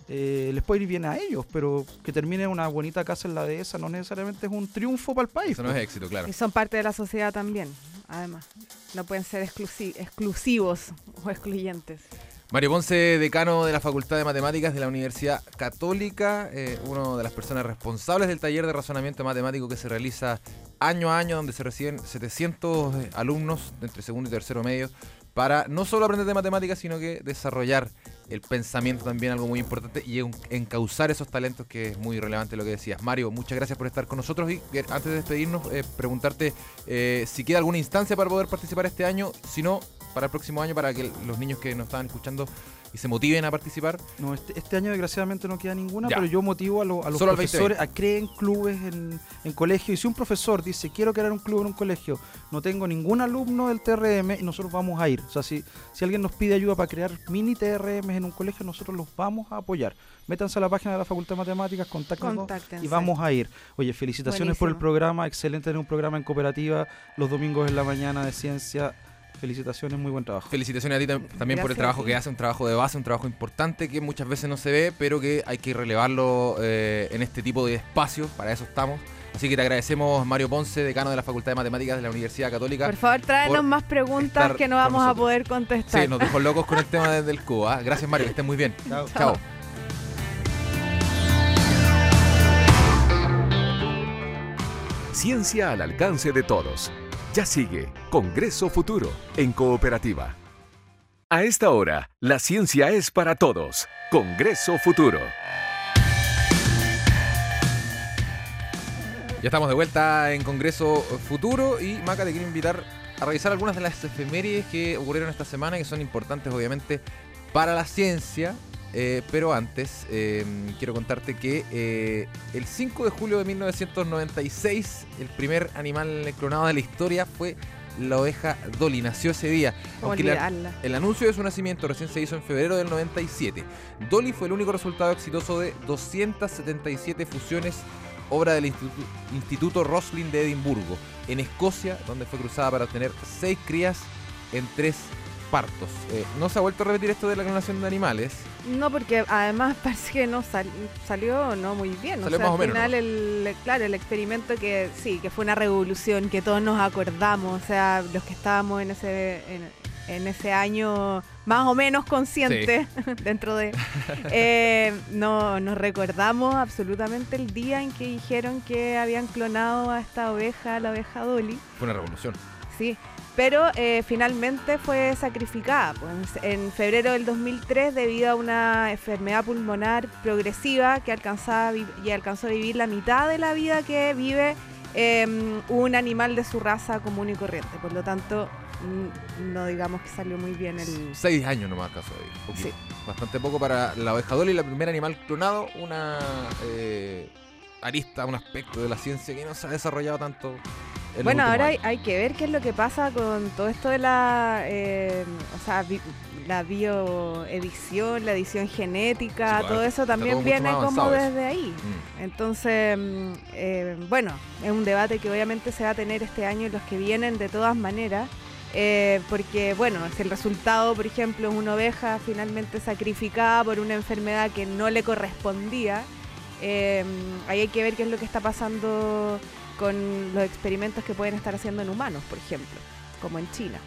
eh, les puede ir bien a ellos, pero que termine una bonita casa en la dehesa no necesariamente es un triunfo para el país.
Eso no es éxito, claro.
Y son parte de la sociedad también, además. No pueden ser exclusi- exclusivos o excluyentes.
Mario Ponce, decano de la Facultad de Matemáticas de la Universidad Católica, eh, una de las personas responsables del taller de razonamiento matemático que se realiza año a año, donde se reciben 700 alumnos de entre segundo y tercero medio, para no solo aprender de matemáticas, sino que desarrollar el pensamiento también, algo muy importante, y en- encauzar esos talentos, que es muy relevante lo que decías. Mario, muchas gracias por estar con nosotros y antes de despedirnos, eh, preguntarte eh, si queda alguna instancia para poder participar este año, si no, para el próximo año, para que los niños que nos estaban escuchando y se motiven a participar.
No, este, este año desgraciadamente no queda ninguna,
Ya.
pero yo motivo a, lo- a los
Solo
profesores a creen clubes en, en colegio. Y si un profesor dice, quiero crear un club en un colegio, no tengo ningún alumno del TRM y nosotros vamos a ir. O sea, si, si alguien nos pide ayuda para crear mini TRM en un colegio, nosotros los vamos a apoyar. Métanse a la página de la Facultad de Matemáticas, contáctenos y vamos a ir. Oye, felicitaciones por el programa, excelente tener un programa en cooperativa los domingos en la mañana de ciencia. Felicitaciones, muy buen trabajo.
Felicitaciones a ti tam- también por el trabajo que hace, un trabajo de base, un trabajo importante que muchas veces no se ve, pero que hay que relevarlo eh, en este tipo de espacios, para eso estamos. Así que te agradecemos, Mario Ponce, decano de la Facultad de Matemáticas de la Universidad Católica.
Por favor, tráenos
por
más preguntas que no vamos a poder contestar.
Sí, nos dejó locos con el tema de- del cubo. ¿ah? Gracias, Mario, que estén muy bien.
Chao.
Chao.
Ciencia al alcance de todos. Ya sigue Congreso Futuro en Cooperativa. A esta hora, la ciencia es para todos. Congreso Futuro.
Ya estamos de vuelta en Congreso Futuro y Maca te quiero invitar a revisar algunas de las efemérides que ocurrieron esta semana que son importantes obviamente para la ciencia. Eh, pero antes eh, quiero contarte que eh, el 5 de julio de 1996 el primer animal clonado de la historia fue la oveja Dolly. Nació ese día.
¿Cómo
Aunque la- el anuncio de su nacimiento recién se hizo en febrero del 97. Dolly fue el único resultado exitoso de 277 fusiones, obra del Instituto, Instituto Roslin de Edimburgo, en Escocia, donde fue cruzada para obtener seis crías en tres partos. Eh, no se ha vuelto a repetir esto de la clonación de animales.
No, porque además parece que no sal- salió no muy bien.
Salió
o sea,
más o
al
menos,
final, el, claro, el experimento que sí, que fue una revolución, que todos nos acordamos, o sea, los que estábamos en ese, en, en ese año más o menos conscientes dentro de... eh, no, nos recordamos absolutamente el día en que dijeron que habían clonado a esta oveja, la oveja Dolly.
Fue una revolución.
Sí, pero eh, finalmente fue sacrificada pues, en febrero del 2003 debido a una enfermedad pulmonar progresiva que alcanzaba y alcanzó a vivir la mitad de la vida que vive em, un animal de su raza común y corriente. Por lo tanto, no digamos que salió muy bien el...
Seis años nomás caso ahí.
Sí.
Bastante poco para la oveja Dolly, la primer animal clonado, una eh, arista, un aspecto de la ciencia que no se ha desarrollado tanto
Bueno, ahora hay, hay que ver qué es lo que pasa con todo esto de la, eh, o sea, la bioedición, la edición genética,
Sí, pues,
todo eso también viene como desde ahí.
Mm.
Entonces, mm, eh, bueno, es un debate que obviamente se va a tener este año y los que vienen de todas maneras. eh, porque, bueno, si el resultado, por ejemplo, es una oveja finalmente sacrificada por una enfermedad que no le correspondía, eh, ahí hay que ver qué es lo que está pasando con los experimentos que pueden estar haciendo en humanos, por ejemplo, como en China.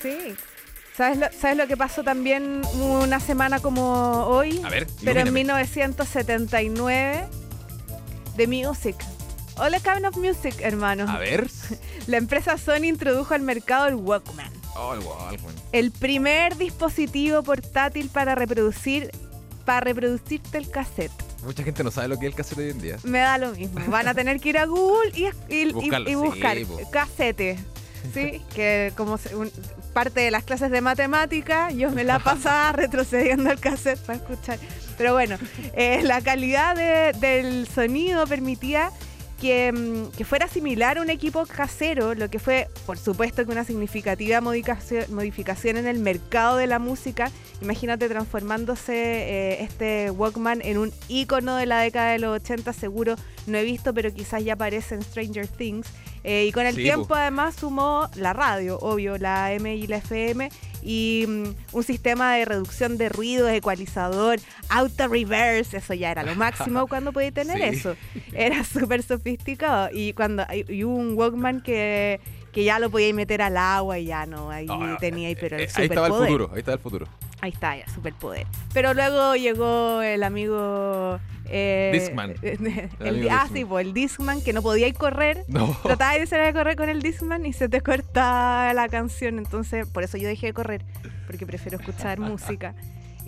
Sí. ¿Sabes lo, ¿Sabes lo que pasó también una semana como hoy?
A ver,
Pero en
ilumíname.
1979, The Music. All kind of music, hermano.
A ver.
La empresa Sony introdujo al mercado el Walkman,
Oh, el Walkman.
el primer dispositivo portátil para reproducir para reproducirte el cassette.
Mucha gente no sabe lo que es el cassette hoy en día.
Me da lo mismo. Van a tener que ir a Google y, y- y-
Buscarlo,
y
sí,
buscar
po.
casete. Sí, que como se- un- parte de las clases de matemática, yo me la pasaba retrocediendo el cassette para escuchar. Pero bueno, eh, la calidad de- del sonido permitía que, mm, que fuera similar a un equipo casero, lo que fue, por supuesto, que una significativa modificación, en el mercado de la música. Imagínate transformándose eh, este Walkman en un ícono de la década de los 80, seguro no he visto, pero quizás ya aparece en Stranger Things. Eh, y con el
Sí,
tiempo
po.
además sumó la radio, obvio, la M y la FM, y mm, un sistema de reducción de ruido, ecualizador, auto reverse, eso ya era lo máximo cuando podía tener
Sí.
eso. Era súper sofisticado. Y cuando y, y hubo un Walkman que, que ya lo podía meter al agua y ya no, ahí
Ah,
tenía ahí, pero el
Eh, ahí estaba el
superpoder.
futuro, ahí estaba el futuro.
Ahí está, ya, superpoder. Pero luego llegó el amigo... Eh,
Discman.
el-
amigo
ah,
Discman.
sí, pues, el Discman, que no podía ir correr.
No.
Trataba de salir a correr con el Discman y se te corta la canción. Entonces, por eso yo dejé de correr, porque prefiero escuchar música.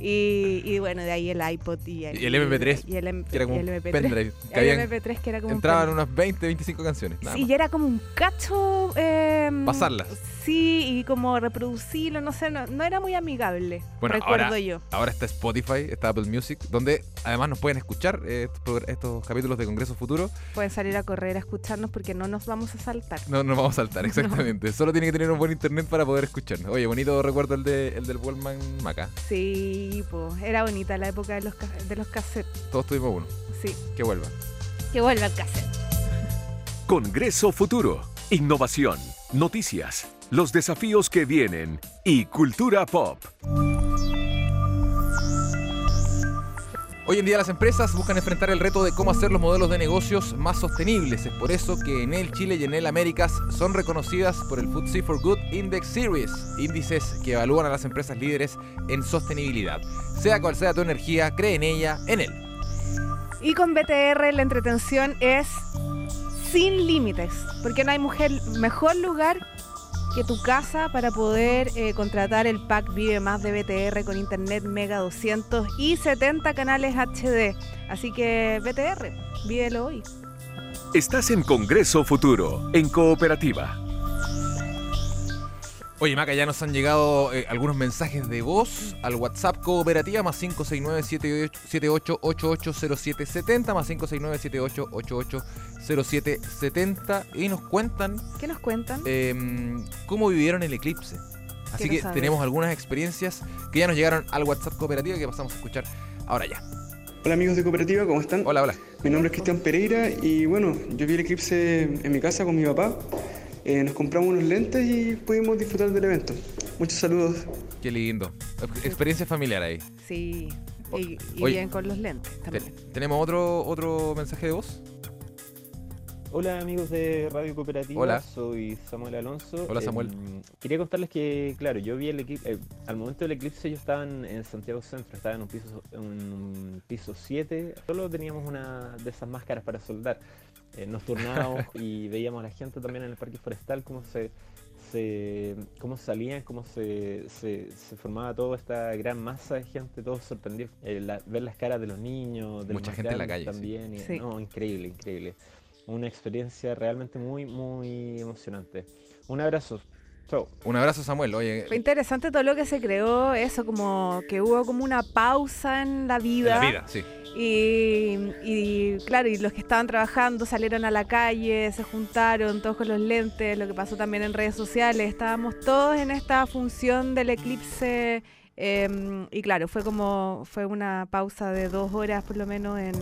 Y, y bueno, de ahí el iPod y el,
Y el MP3,
y el,
Que era como
y el
un
MP3.
pendrive. Que
El
habían-
MP3 que era como un
entraban unas 20, 25 canciones. Nada
Sí,
más.
y era como un cacho. eh,
Pasarlas.
Y como reproducirlo, no sé, no, no era muy amigable.
Bueno,
recuerdo
ahora,
yo.
ahora está Spotify, está Apple Music, donde además nos pueden escuchar eh, estos, capítulos de Congreso Futuro.
Pueden salir a correr a escucharnos porque no nos vamos a saltar.
No nos vamos a saltar, exactamente. Solo tiene que tener un buen internet para poder escucharnos. Oye, bonito recuerdo el, de, el del Wallman Maca.
Sí, pues era bonita la época de los, de los cassettes.
Todos tuvimos uno.
Sí,
Que vuelva.
que vuelva el cassette.
Congreso Futuro. Innovación, noticias, los desafíos que vienen y cultura pop.
Hoy en día las empresas buscan enfrentar el reto de cómo hacer los modelos de negocios más sostenibles. Es por eso que Enel Chile y Enel Américas son reconocidas por el FTSE for Good Index Series, índices que evalúan a las empresas líderes en sostenibilidad. Sea cual sea tu energía, cree en ella, Enel.
Y con BTR la entretención es sin límites, porque no hay mujer, mejor lugar que tu casa para poder eh, contratar el pack Vive Más de BTR con internet Mega 200 y 70 canales HD. Así que BTR, vívelo hoy.
Estás en Congreso Futuro, en Cooperativa.
Oye, Maca, ya nos han llegado eh, algunos mensajes de voz al WhatsApp cooperativa más 569-7888-0770 más 569-7888-0770 y nos cuentan
¿Qué nos cuentan?
eh, cómo vivieron el eclipse. Así
Quiero
que
saber.
tenemos algunas experiencias que ya nos llegaron al WhatsApp cooperativa que pasamos a escuchar ahora ya.
Hola amigos de Cooperativa, ¿cómo están?
Hola, hola.
Mi nombre es Cristian Pereira y bueno, yo vi el eclipse en mi casa con mi papá. Eh, nos compramos unos lentes y pudimos disfrutar del evento. Muchos saludos.
Qué lindo. Ex- Experiencia familiar ahí.
Sí, y, y
Oye.
bien con los lentes
Te-. ¿Tenemos otro, otro mensaje de voz?
Hola amigos de Radio Cooperativa,
Hola.
soy Samuel Alonso.
Hola, Samuel.
Em, quería contarles que, claro, yo vi el eclipse, al momento del eclipse yo estaba en, en Santiago Centro, estaba en un piso en un piso 7, solo teníamos una de esas máscaras para soldar. Eh, nos turnábamos y veíamos a la gente también en el parque forestal, cómo se, se cómo salían, cómo se, se, se formaba toda esta gran masa de gente, todos sorprendidos. Eh, la- ver las caras de los niños, de los
Mucha
más
gente en la
grandes
calle, sí.
también. y-
Sí.
no, increíble, increíble una experiencia realmente muy, muy emocionante. Un abrazo. Chau.
Un abrazo, Samuel. Oye,
Fue interesante todo lo que se creó, eso, como que hubo como una pausa en la
en
vida.
la vida, sí.
Y, y, claro, y los que estaban trabajando salieron a la calle, se juntaron todos con los lentes, lo que pasó también en redes sociales, estábamos todos en esta función del eclipse eh, y claro, fue como, fue una pausa de dos horas por lo menos en,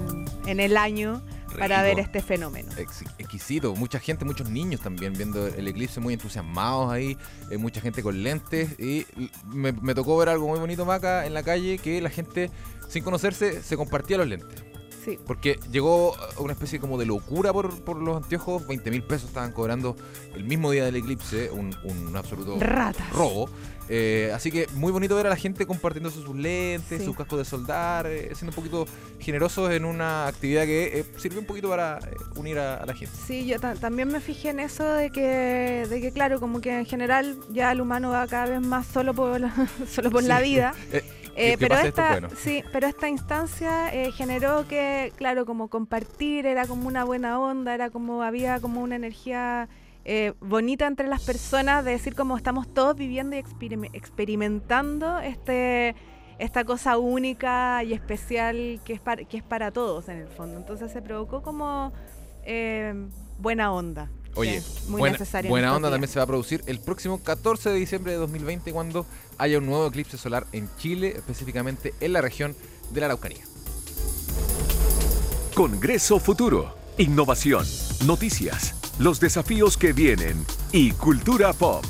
en el año para ver este fenómeno.
Ex- exquisito, mucha gente, muchos niños también viendo el eclipse muy entusiasmados ahí, eh, mucha gente con lentes y me, me tocó ver algo muy bonito Maca en la calle que la gente sin conocerse se compartía los lentes.
Sí.
Porque llegó a una especie como de locura por, por los anteojos, 20 mil pesos estaban cobrando el mismo día del eclipse, un, un absoluto
Ratas.
robo. Eh, así que muy bonito ver a la gente compartiéndose sus lentes,
Sí.
sus cascos de soldar, eh, siendo un poquito generosos en una actividad que eh, sirve un poquito para eh, unir a, a la gente.
Sí, yo ta- también me fijé en eso de que, de que, claro, como que en general ya el humano va cada vez más solo por, solo por la
Sí.
vida.
Eh, que
pero
esto
esta,
bueno.
sí, pero esta instancia eh, generó que, claro, como compartir era como una buena onda, era como había como una energía eh, bonita entre las personas de decir como estamos todos viviendo y experim- experimentando este esta cosa única y especial que es para, que es para todos en el fondo. Entonces se provocó como buena onda.
Oye,
muy
buena, buena onda
días.
también se va a producir el próximo 14 de diciembre de 2020 cuando haya un nuevo eclipse solar en Chile, específicamente en la región de la Araucanía.
Congreso Futuro. Innovación, noticias, los desafíos que vienen y cultura pop.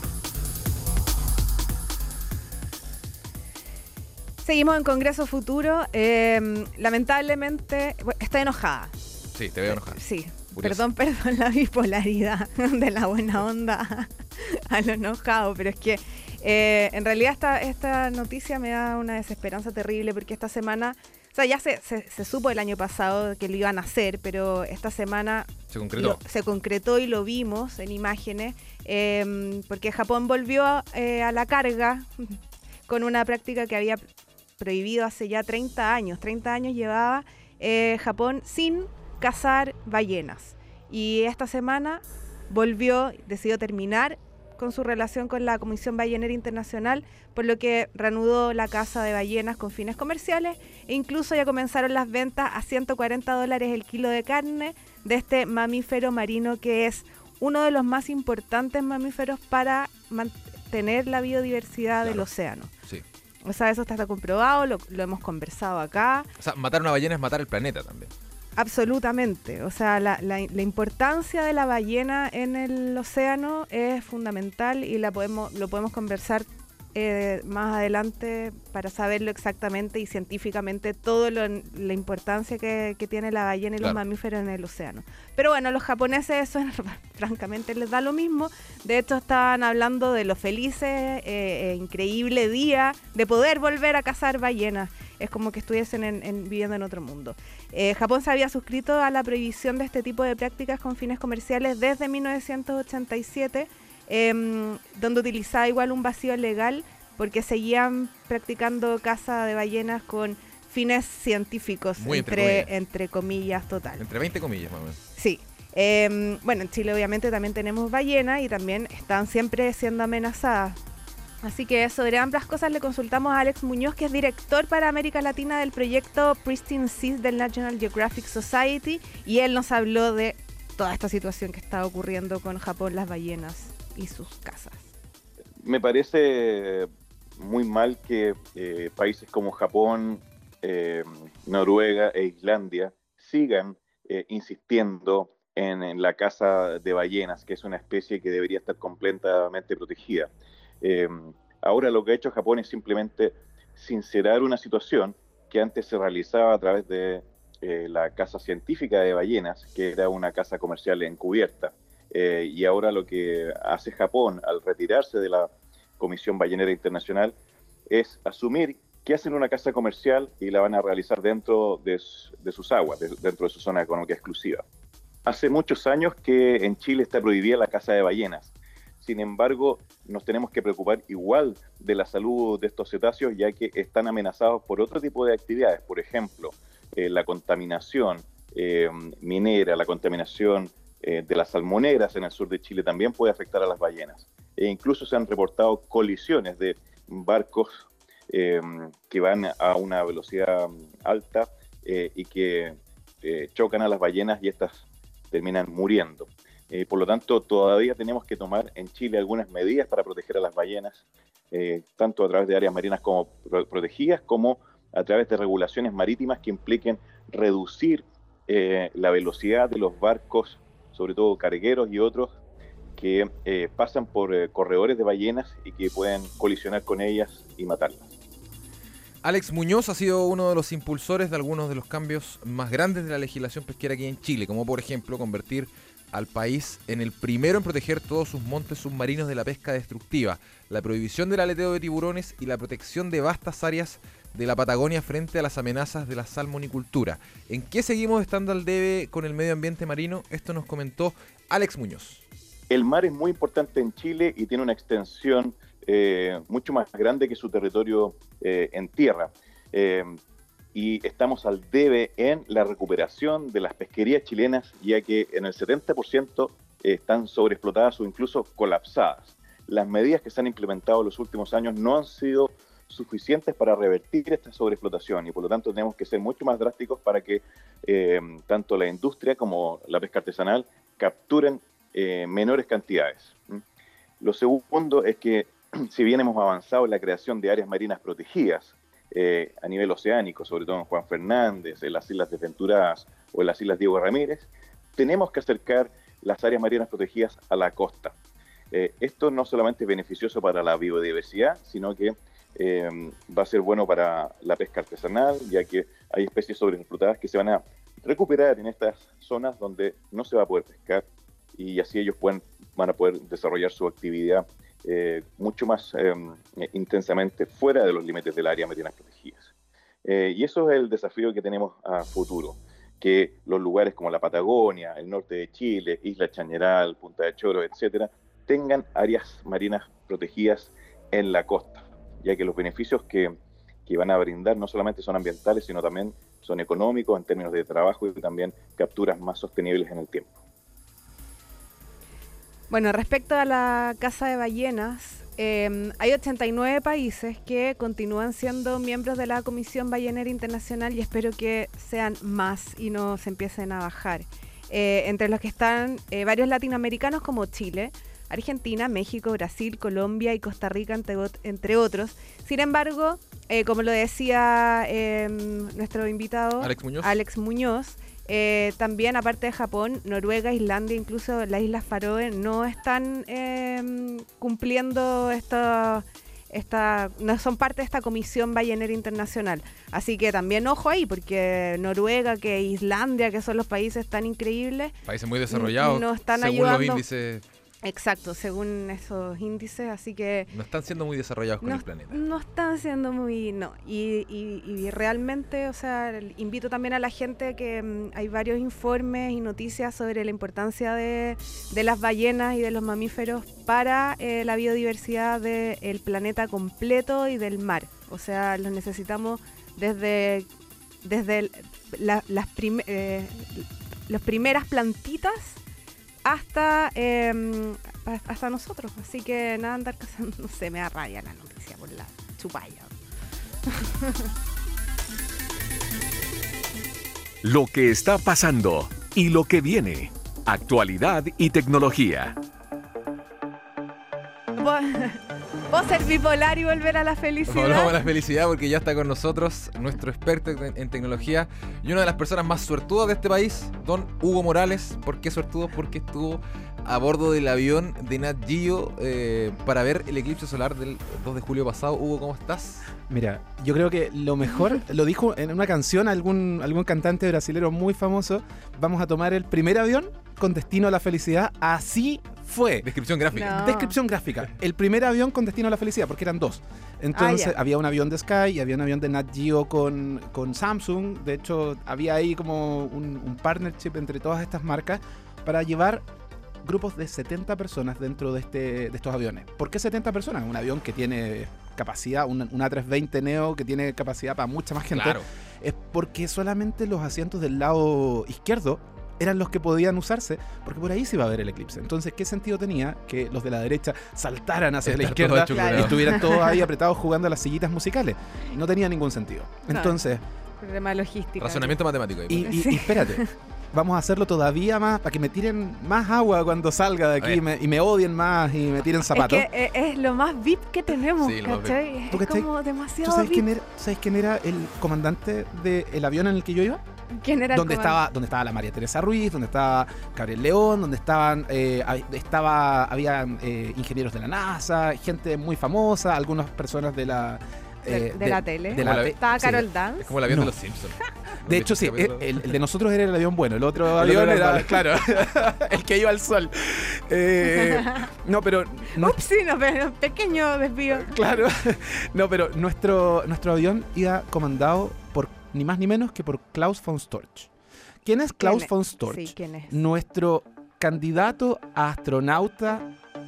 Seguimos en Congreso Futuro. eh, lamentablemente, estoy enojada.
Sí, te veo enojada.
Sí,
Curioso.
perdón, perdón la bipolaridad de la buena onda a lo enojado, pero es que eh, en realidad esta, esta noticia me da una desesperanza terrible porque esta semana, o sea, ya se, se, se supo el año pasado que lo iban a hacer, pero esta semana
Se concretó.
lo- se concretó y lo vimos en imágenes, eh, porque Japón volvió eh, a la carga con una práctica que había prohibido hace ya 30 años. 30 años llevaba eh, Japón sin cazar ballenas. Y esta semana volvió, decidió terminar con su relación con la Comisión Ballenera Internacional, por lo que reanudó la caza de ballenas con fines comerciales e incluso ya comenzaron las ventas a 140 dólares el kilo de carne de este mamífero marino que es uno de los más importantes mamíferos para mantener la biodiversidad del océano.
Sí.
O sea, eso está comprobado, lo, lo hemos conversado acá.
O sea, matar una ballena es matar el planeta también.
Absolutamente. O sea, la, la- la importancia de la ballena en el océano es fundamental y la podemos, lo podemos conversar eh, más adelante para saberlo exactamente y científicamente todo lo, la importancia que, que tiene la ballena y los mamíferos en el océano. Pero bueno, los japoneses eso francamente les da lo mismo. De hecho, estaban hablando de lo felices, eh, eh, increíble día de poder volver a cazar ballenas. Es como que estuviesen en- en- viviendo en otro mundo. Eh, Japón se había suscrito a la prohibición de este tipo de prácticas con fines comerciales desde 1987, em, donde utilizaba igual un vacío legal porque seguían practicando caza de ballenas con fines científicos,
Muy entre
entre,
comillas.
entre comillas total.
Entre 20 comillas, más o menos.
Sí. Em, bueno, en Chile obviamente también tenemos ballenas y también están siempre siendo amenazadas. Así que sobre ambas cosas le consultamos a Alex Muñoz, que es director para América Latina del proyecto Pristine Seas del National Geographic Society, y él nos habló de toda esta situación que está ocurriendo con Japón, las ballenas y sus casas.
Me parece muy mal que eh, países como Japón, eh, Noruega e Islandia sigan eh, insistiendo en, en la caza de ballenas, que es una especie que debería estar completamente protegida. Eh, ahora lo que ha hecho Japón es simplemente sincerar una situación que antes se realizaba a través de eh, la caza científica de ballenas, que era una caza comercial encubierta. Eh, y ahora lo que hace Japón al retirarse de la Comisión Ballenera Internacional es asumir que hacen una caza comercial y la van a realizar dentro de, de sus aguas, de- dentro de su zona económica exclusiva. Hace muchos años que en Chile está prohibida la caza de ballenas. Sin embargo, nos tenemos que preocupar igual de la salud de estos cetáceos, ya que están amenazados por otro tipo de actividades. Por ejemplo, eh, la contaminación eh, minera, la contaminación eh, de las salmoneras en el sur de Chile también puede afectar a las ballenas. e incluso se han reportado colisiones de barcos que van a una velocidad alta eh, y que chocan a las ballenas y estas terminan muriendo. Por lo tanto, todavía tenemos que tomar en Chile algunas medidas para proteger a las ballenas, tanto a través de áreas marinas como protegidas, como a través de regulaciones marítimas que impliquen reducir la velocidad de los barcos, sobre todo cargueros y otros, que eh, pasan por eh, corredores de ballenas y que pueden colisionar con ellas y matarlas.
Alex Muñoz ha sido uno de los impulsores de algunos de los cambios más grandes de la legislación pesquera aquí en Chile, como por ejemplo convertir al país en el primero en proteger todos sus montes submarinos de la pesca destructiva, la prohibición del aleteo de tiburones y la protección de vastas áreas de la Patagonia frente a las amenazas de la salmonicultura. ¿En qué seguimos estando al debe con el medio ambiente marino? Esto nos comentó Alex Muñoz.
El mar es muy importante en Chile y tiene una extensión eh, mucho más grande que su territorio eh, en tierra. Eh, y estamos al debe en la recuperación de las pesquerías chilenas, ya que en el 70% están sobreexplotadas o incluso colapsadas. Las medidas que se han implementado en los últimos años no han sido suficientes para revertir esta sobreexplotación y por lo tanto tenemos que ser mucho más drásticos para que tanto la industria como la pesca artesanal capturen eh, menores cantidades. Lo segundo es que si bien hemos avanzado en la creación de áreas marinas protegidas eh, a nivel oceánico, sobre todo en Juan Fernández, en las Islas Desventuradas o en las Islas Diego Ramírez, tenemos que acercar las áreas marinas protegidas a la costa. Eh, esto no solamente es beneficioso para la biodiversidad, sino que va a ser bueno para la pesca artesanal, ya que hay especies sobreexplotadas que se van a recuperar en estas zonas donde no se va a poder pescar y así ellos van a poder desarrollar su actividad eh, mucho más em, intensamente fuera de los límites del área marinas protegidas. Eh, y eso es el desafío que tenemos a futuro, que los lugares como la Patagonia, el norte de Chile, Isla Chañaral, Punta de Choro, etcétera, tengan áreas marinas protegidas en la costa, ya que los beneficios que, que van a brindar no solamente son ambientales, sino también son económicos en términos de trabajo y también capturas más sostenibles en el tiempo.
Bueno, respecto a la Casa de Ballenas, em, hay 89 países que continúan siendo miembros de la Comisión Ballenera Internacional y espero que sean más y no se empiecen a bajar. Eh, entre los que están eh, varios latinoamericanos como Chile, Argentina, México, Brasil, Colombia y Costa Rica, entre, otros. Sin embargo, eh, como lo decía em, nuestro invitado, Alex Muñoz eh, también, aparte de Japón, Noruega, Islandia, incluso las Islas Faroe, no están em, cumpliendo esta, esta, no son parte de esta comisión ballenera internacional. Así que también ojo ahí, porque Noruega, que Islandia, que son los países tan increíbles,
países muy desarrollados,
no están
según
ayudando.
los índices
Exacto, según esos índices, así que...
No están siendo muy desarrollados con
no,
el planeta.
No están siendo muy... No, y, y, realmente, o sea, invito también a la gente que mm, hay varios informes y noticias sobre la importancia de, de las ballenas y de los mamíferos para eh, la biodiversidad del planeta completo y del mar. O sea, los necesitamos desde, desde las eh, las primeras plantitas hasta, em, hasta nosotros. Así que nada, andar cazando, no sé, me da raya la noticia por la chupalla.
Lo que está pasando y lo que viene. Actualidad y tecnología.
Vos ser bipolar y volver a la felicidad.
Volvamos a la felicidad porque ya está con nosotros nuestro experto en tecnología y una de las personas más suertudas de este país, don Hugo Morales. ¿Por qué suertudo? Porque estuvo a bordo del avión de Nat Geo eh, para ver el eclipse solar del 2 de julio pasado. Hugo, ¿cómo estás?
Mira, yo creo que lo mejor, lo dijo en una canción algún, algún cantante brasilero muy famoso, vamos a tomar el primer avión con destino a la felicidad. Así fue.
Descripción gráfica.
Descripción gráfica. El primer avión con destino a la felicidad, porque eran dos. Entonces ah, había un avión de Sky y había un avión de Nat Geo con, con Samsung. De hecho, había ahí como un, partnership entre todas estas marcas para llevar grupos de 70 personas dentro de, este, de estos aviones. ¿Por qué 70 personas? Un avión que tiene capacidad, una, una 320 Neo que tiene capacidad para mucha más gente. Claro. Es porque solamente los asientos del lado izquierdo eran los que podían usarse, porque por ahí se iba a ver el eclipse. Entonces, ¿qué sentido tenía que los de la derecha saltaran hacia la izquierda y estuvieran todos ahí apretados jugando a las sillitas musicales? No tenía ningún sentido. Entonces...
Problema logístico.
Razonamiento matemático.
Y, y, espérate, vamos a hacerlo todavía más para que me tiren más agua cuando salga de aquí y me, y me, odien más y me tiren zapatos.
Es, que eh, es lo más VIP que tenemos, ¿cachai? Es como demasiado
¿Tú sabes
VIP.
Quién era, ¿Sabes quién era el comandante del avión en el que yo iba?
¿Quién era
donde estaba donde estaba la María Teresa Ruiz donde estaba Gabriel León donde estaban eh, estaba había eh, ingenieros de la NASA gente muy famosa algunas personas de la
de,
eh,
de, la tele.
De la
Estaba Carol Dance.
Es como el avión no. de los Simpsons.
De hecho, sí. El, el, de nosotros era el avión bueno. El otro avión era, claro, el que iba al sol. Eh, no, pero.
No, Ups, sí, no, pero pequeño desvío.
Claro. No, pero nuestro, nuestro avión iba comandado por ni más ni menos que por Klaus von Storch. ¿Quién es Klaus
¿Quién
von? Storch?
Sí, ¿quién es?
Nuestro candidato a astronauta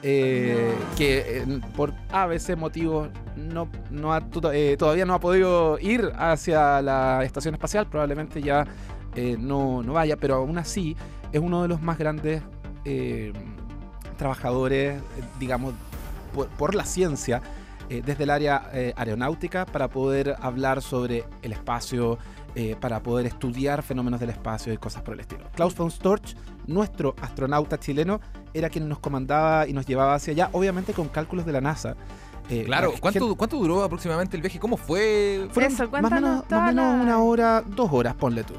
eh, que eh, por ABC motivos no, no ha, eh, todavía no ha podido ir hacia la estación espacial, probablemente ya eh, no, no, vaya, pero aún así es uno de los más grandes trabajadores, digamos, por, por, la ciencia, desde el área aeronáutica para poder hablar sobre el espacio, para poder estudiar fenómenos del espacio y cosas por el estilo. Klaus von Storch nuestro astronauta chileno era quien nos comandaba y nos llevaba hacia allá, obviamente con cálculos de la NASA.
Eh, claro, ¿Cuánto, gente... ¿cuánto duró aproximadamente el viaje? ¿Cómo fue?
Fueron Eso, más o menos, más menos una hora, dos horas, ponle tú.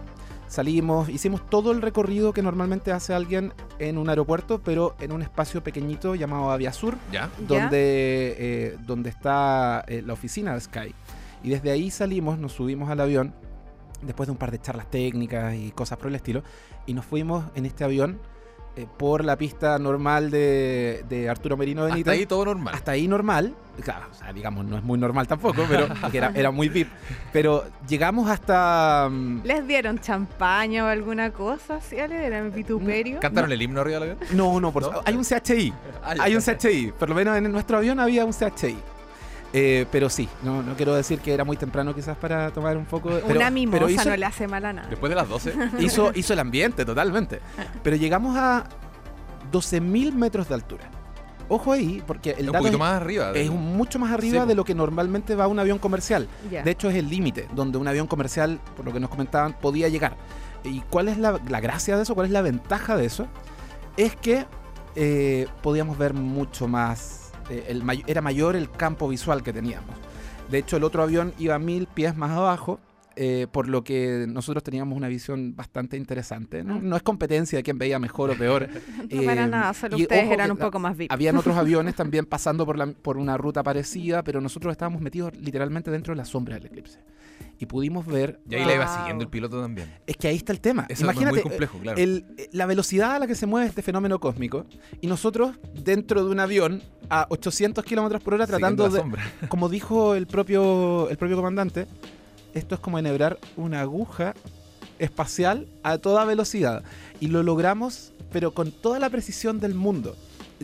Salimos, hicimos todo el recorrido que normalmente hace alguien en un aeropuerto, pero en un espacio pequeñito llamado Aviasur,
¿Ya?
donde, eh, donde está eh, la oficina de Sky. Y desde ahí salimos, nos subimos al avión, después de un par de charlas técnicas y cosas por el estilo, y nos fuimos en este avión eh, por la pista normal de, de, Arturo Merino Benito.
Hasta ahí todo normal.
Hasta ahí normal. Claro, o sea, digamos, no es muy normal tampoco, pero era, era, muy VIP. Pero llegamos hasta. Um,
¿Les dieron champaña o alguna cosa? ¿Sí? ¿Le dieron vituperio?
¿Cantaron
no.
el himno arriba del avión?
No, no, por ¿No? hay un CHI. hay un CHI. Por lo menos en nuestro avión había un CHI. Eh, pero sí, no, no quiero decir que era muy temprano quizás para tomar un poco de... Pero,
Una mimosa
pero hizo,
no le hace mal a nada.
Después de las 12.
Hizo, hizo el ambiente totalmente. Pero llegamos a 12.000 metros de altura. Ojo ahí, porque el
un
dato
poquito
es,
más arriba.
es un, mucho más arriba
Sí,
de lo que normalmente va un avión comercial. De hecho, es el límite donde un avión comercial, por lo que nos comentaban, podía llegar. ¿Y cuál es la, la gracia de eso? ¿Cuál es la ventaja de eso? Es que eh, podíamos ver mucho más. Eh, el may- era mayor el campo visual que teníamos. De hecho, el otro avión iba mil pies más abajo. eh, por lo que nosotros teníamos una visión bastante interesante. No, no es competencia de quién veía mejor o peor.
No para
Eh,
nada, solo
y
ustedes
ojo
eran un poco más VIP.
habían otros aviones también pasando por, la, por una ruta parecida, pero nosotros estábamos metidos literalmente dentro de la sombra del eclipse. Y pudimos ver.
Y ahí la iba
Wow.
siguiendo el piloto también.
Es que ahí está el tema.
Eso
Imagínate
es muy complejo, claro.
el- la velocidad a la que se mueve este fenómeno cósmico y nosotros dentro de un avión a 800 kilómetros por hora tratando de. Como dijo el propio, el propio comandante, esto es como enhebrar una aguja espacial a toda velocidad. Y lo logramos, pero con toda la precisión del mundo.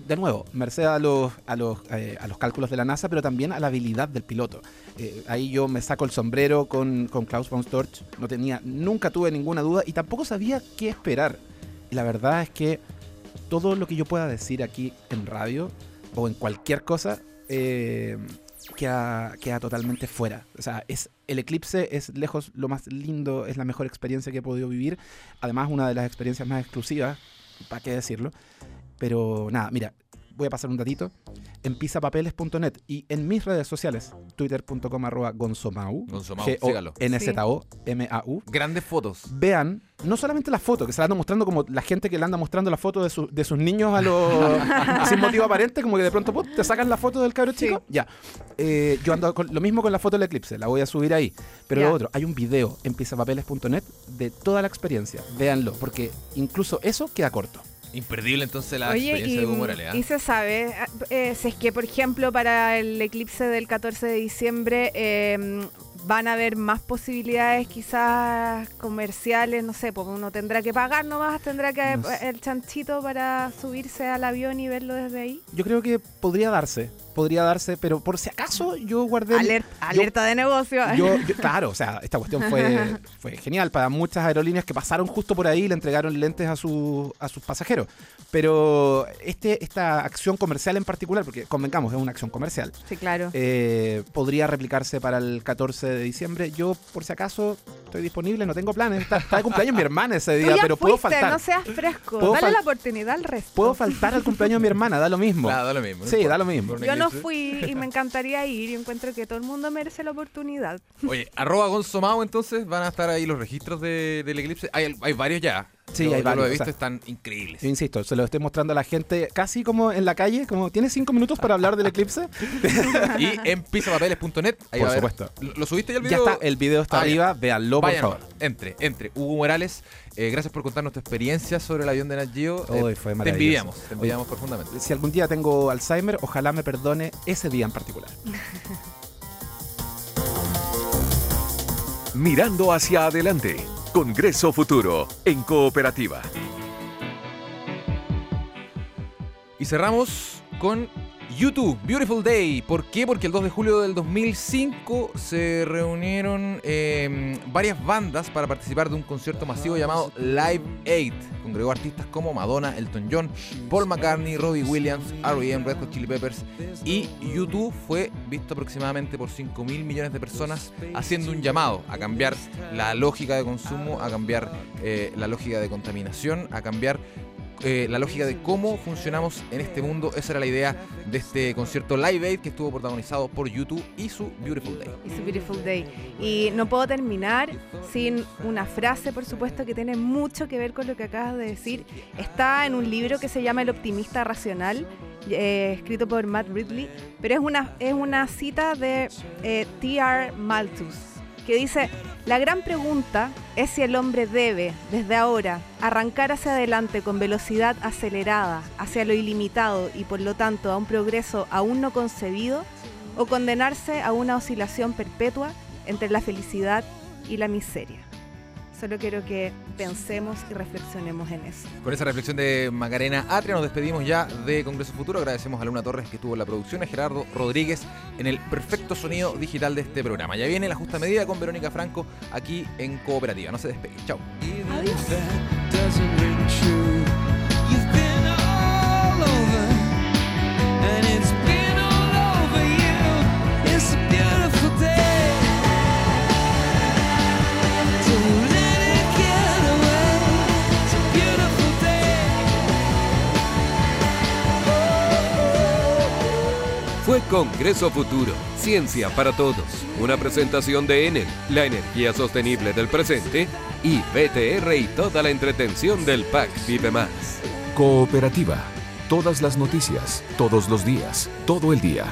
De nuevo, merced a los, a los, eh, a los cálculos de la NASA, pero también a la habilidad del piloto. Eh, ahí yo me saco el sombrero con, con Klaus von Storch. No tenía, nunca tuve ninguna duda y tampoco sabía qué esperar. Y la verdad es que todo lo que yo pueda decir aquí en radio o en cualquier cosa eh, queda, queda totalmente fuera. O sea, es, el eclipse es lejos lo más lindo, es la mejor experiencia que he podido vivir. Además, una de las experiencias más exclusivas, ¿para qué decirlo? Pero nada, mira, voy a pasar un datito. En pisapapeles.net y en mis redes sociales, twitter.com arroba gonzomau,
Gonzomau, sígalo.
N-Z-O-M-A-U.
Grandes fotos.
Vean, no solamente la foto, que se la anda mostrando como la gente que le anda mostrando la foto de, su- de sus niños a los sin motivo aparente, como que de pronto te sacan la foto del cabro
Sí.
chico. Ya. Eh, yo ando con lo mismo con la foto del eclipse, la voy a subir ahí. Pero
Ya.
lo otro, hay un video en pisapapeles.net de toda la experiencia. Véanlo, porque incluso eso queda corto.
Imperdible entonces la
Oye,
experiencia
y,
de Hugo Morales. ¿ah?
y se sabe, eh, si es que, por ejemplo, para el eclipse del 14 de diciembre eh, van a haber más posibilidades quizás comerciales, no sé, pues uno tendrá que pagar nomás, tendrá que
No sé.
el chanchito para subirse al avión y verlo desde ahí.
Yo creo que podría darse, podría darse, pero por si acaso yo guardé...
alerta de negocio.
claro, o sea, esta cuestión fue, fue genial para muchas aerolíneas que pasaron justo por ahí y le entregaron lentes a, su, a sus pasajeros. Pero este, esta acción comercial en particular, porque convengamos, es una acción comercial.
Sí, claro.
Eh, podría replicarse para el 14 de diciembre. Yo, por si acaso, estoy disponible, no tengo planes. Está, de cumpleaños mi hermana ese día, pero puedo faltar.
No seas fresco, dale la oportunidad al resto.
Puedo faltar al cumpleaños de mi hermana, da lo mismo.
da lo mismo.
Sí, da lo mismo.
Yo no fui y me encantaría ir y encuentro que todo el mundo merece la oportunidad.
Oye, arroba Gonzomao entonces van a estar ahí los registros del eclipse. Hay, hay varios ya.
Sí, hay varios.
Lo he visto, están increíbles.
insisto, se lo estoy mostrando a la gente casi como en la calle, como ¿tienes cinco minutos para hablar del eclipse?
y en pisapapeles.net.
Por supuesto.
¿Lo, subiste ya el video?
Ya está, el video está ah, arriba, véanlo, por favor.
Entre, entre. Hugo Morales, eh, gracias por contarnos tu experiencia sobre el avión de Nat Geo.
Eh, fue
te envidiamos, te envidiamos profundamente.
Si algún día tengo Alzheimer, ojalá me perdone ese día en particular.
Mirando hacia adelante Congreso Futuro en Cooperativa.
Y cerramos con YouTube, Beautiful Day. ¿Por qué? Porque el 2 de julio del 2005 se reunieron em, varias bandas para participar de un concierto masivo llamado Live 8. Congregó artistas como Madonna, Elton John, Paul McCartney, Robbie Williams, R.E.M., Red Hot Chili Peppers y YouTube fue visto aproximadamente por 5 mil millones de personas haciendo un llamado a cambiar la lógica de consumo, a cambiar eh, la lógica de contaminación, a cambiar eh, la lógica de cómo funcionamos en este mundo. Esa era la idea de este concierto Live Aid que estuvo protagonizado por YouTube y su Beautiful Day.
Y su Beautiful Day. Y no puedo terminar sin una frase, por supuesto, que tiene mucho que ver con lo que acabas de decir. Está en un libro que se llama El optimista racional, eh, escrito por Matt Ridley, pero es una, es una cita de eh, T.R. Malthus que dice, la gran pregunta es si el hombre debe, desde ahora, arrancar hacia adelante con velocidad acelerada, hacia lo ilimitado y por lo tanto a un progreso aún no concebido, o condenarse a una oscilación perpetua entre la felicidad y la miseria. Solo quiero que pensemos y reflexionemos en eso.
Con esa reflexión de Macarena Atria nos despedimos ya de Congreso Futuro. Agradecemos a Luna Torres que estuvo en la producción, a Gerardo Rodríguez en el perfecto sonido digital de este programa. Ya viene la justa medida con Verónica Franco aquí en Cooperativa. No se despegue. Chao.
Congreso Futuro, Ciencia para Todos, una presentación de Enel, la energía sostenible del presente, y BTR y toda la entretención del PAC Vive Más.
Cooperativa, todas las noticias, todos los días, todo el día.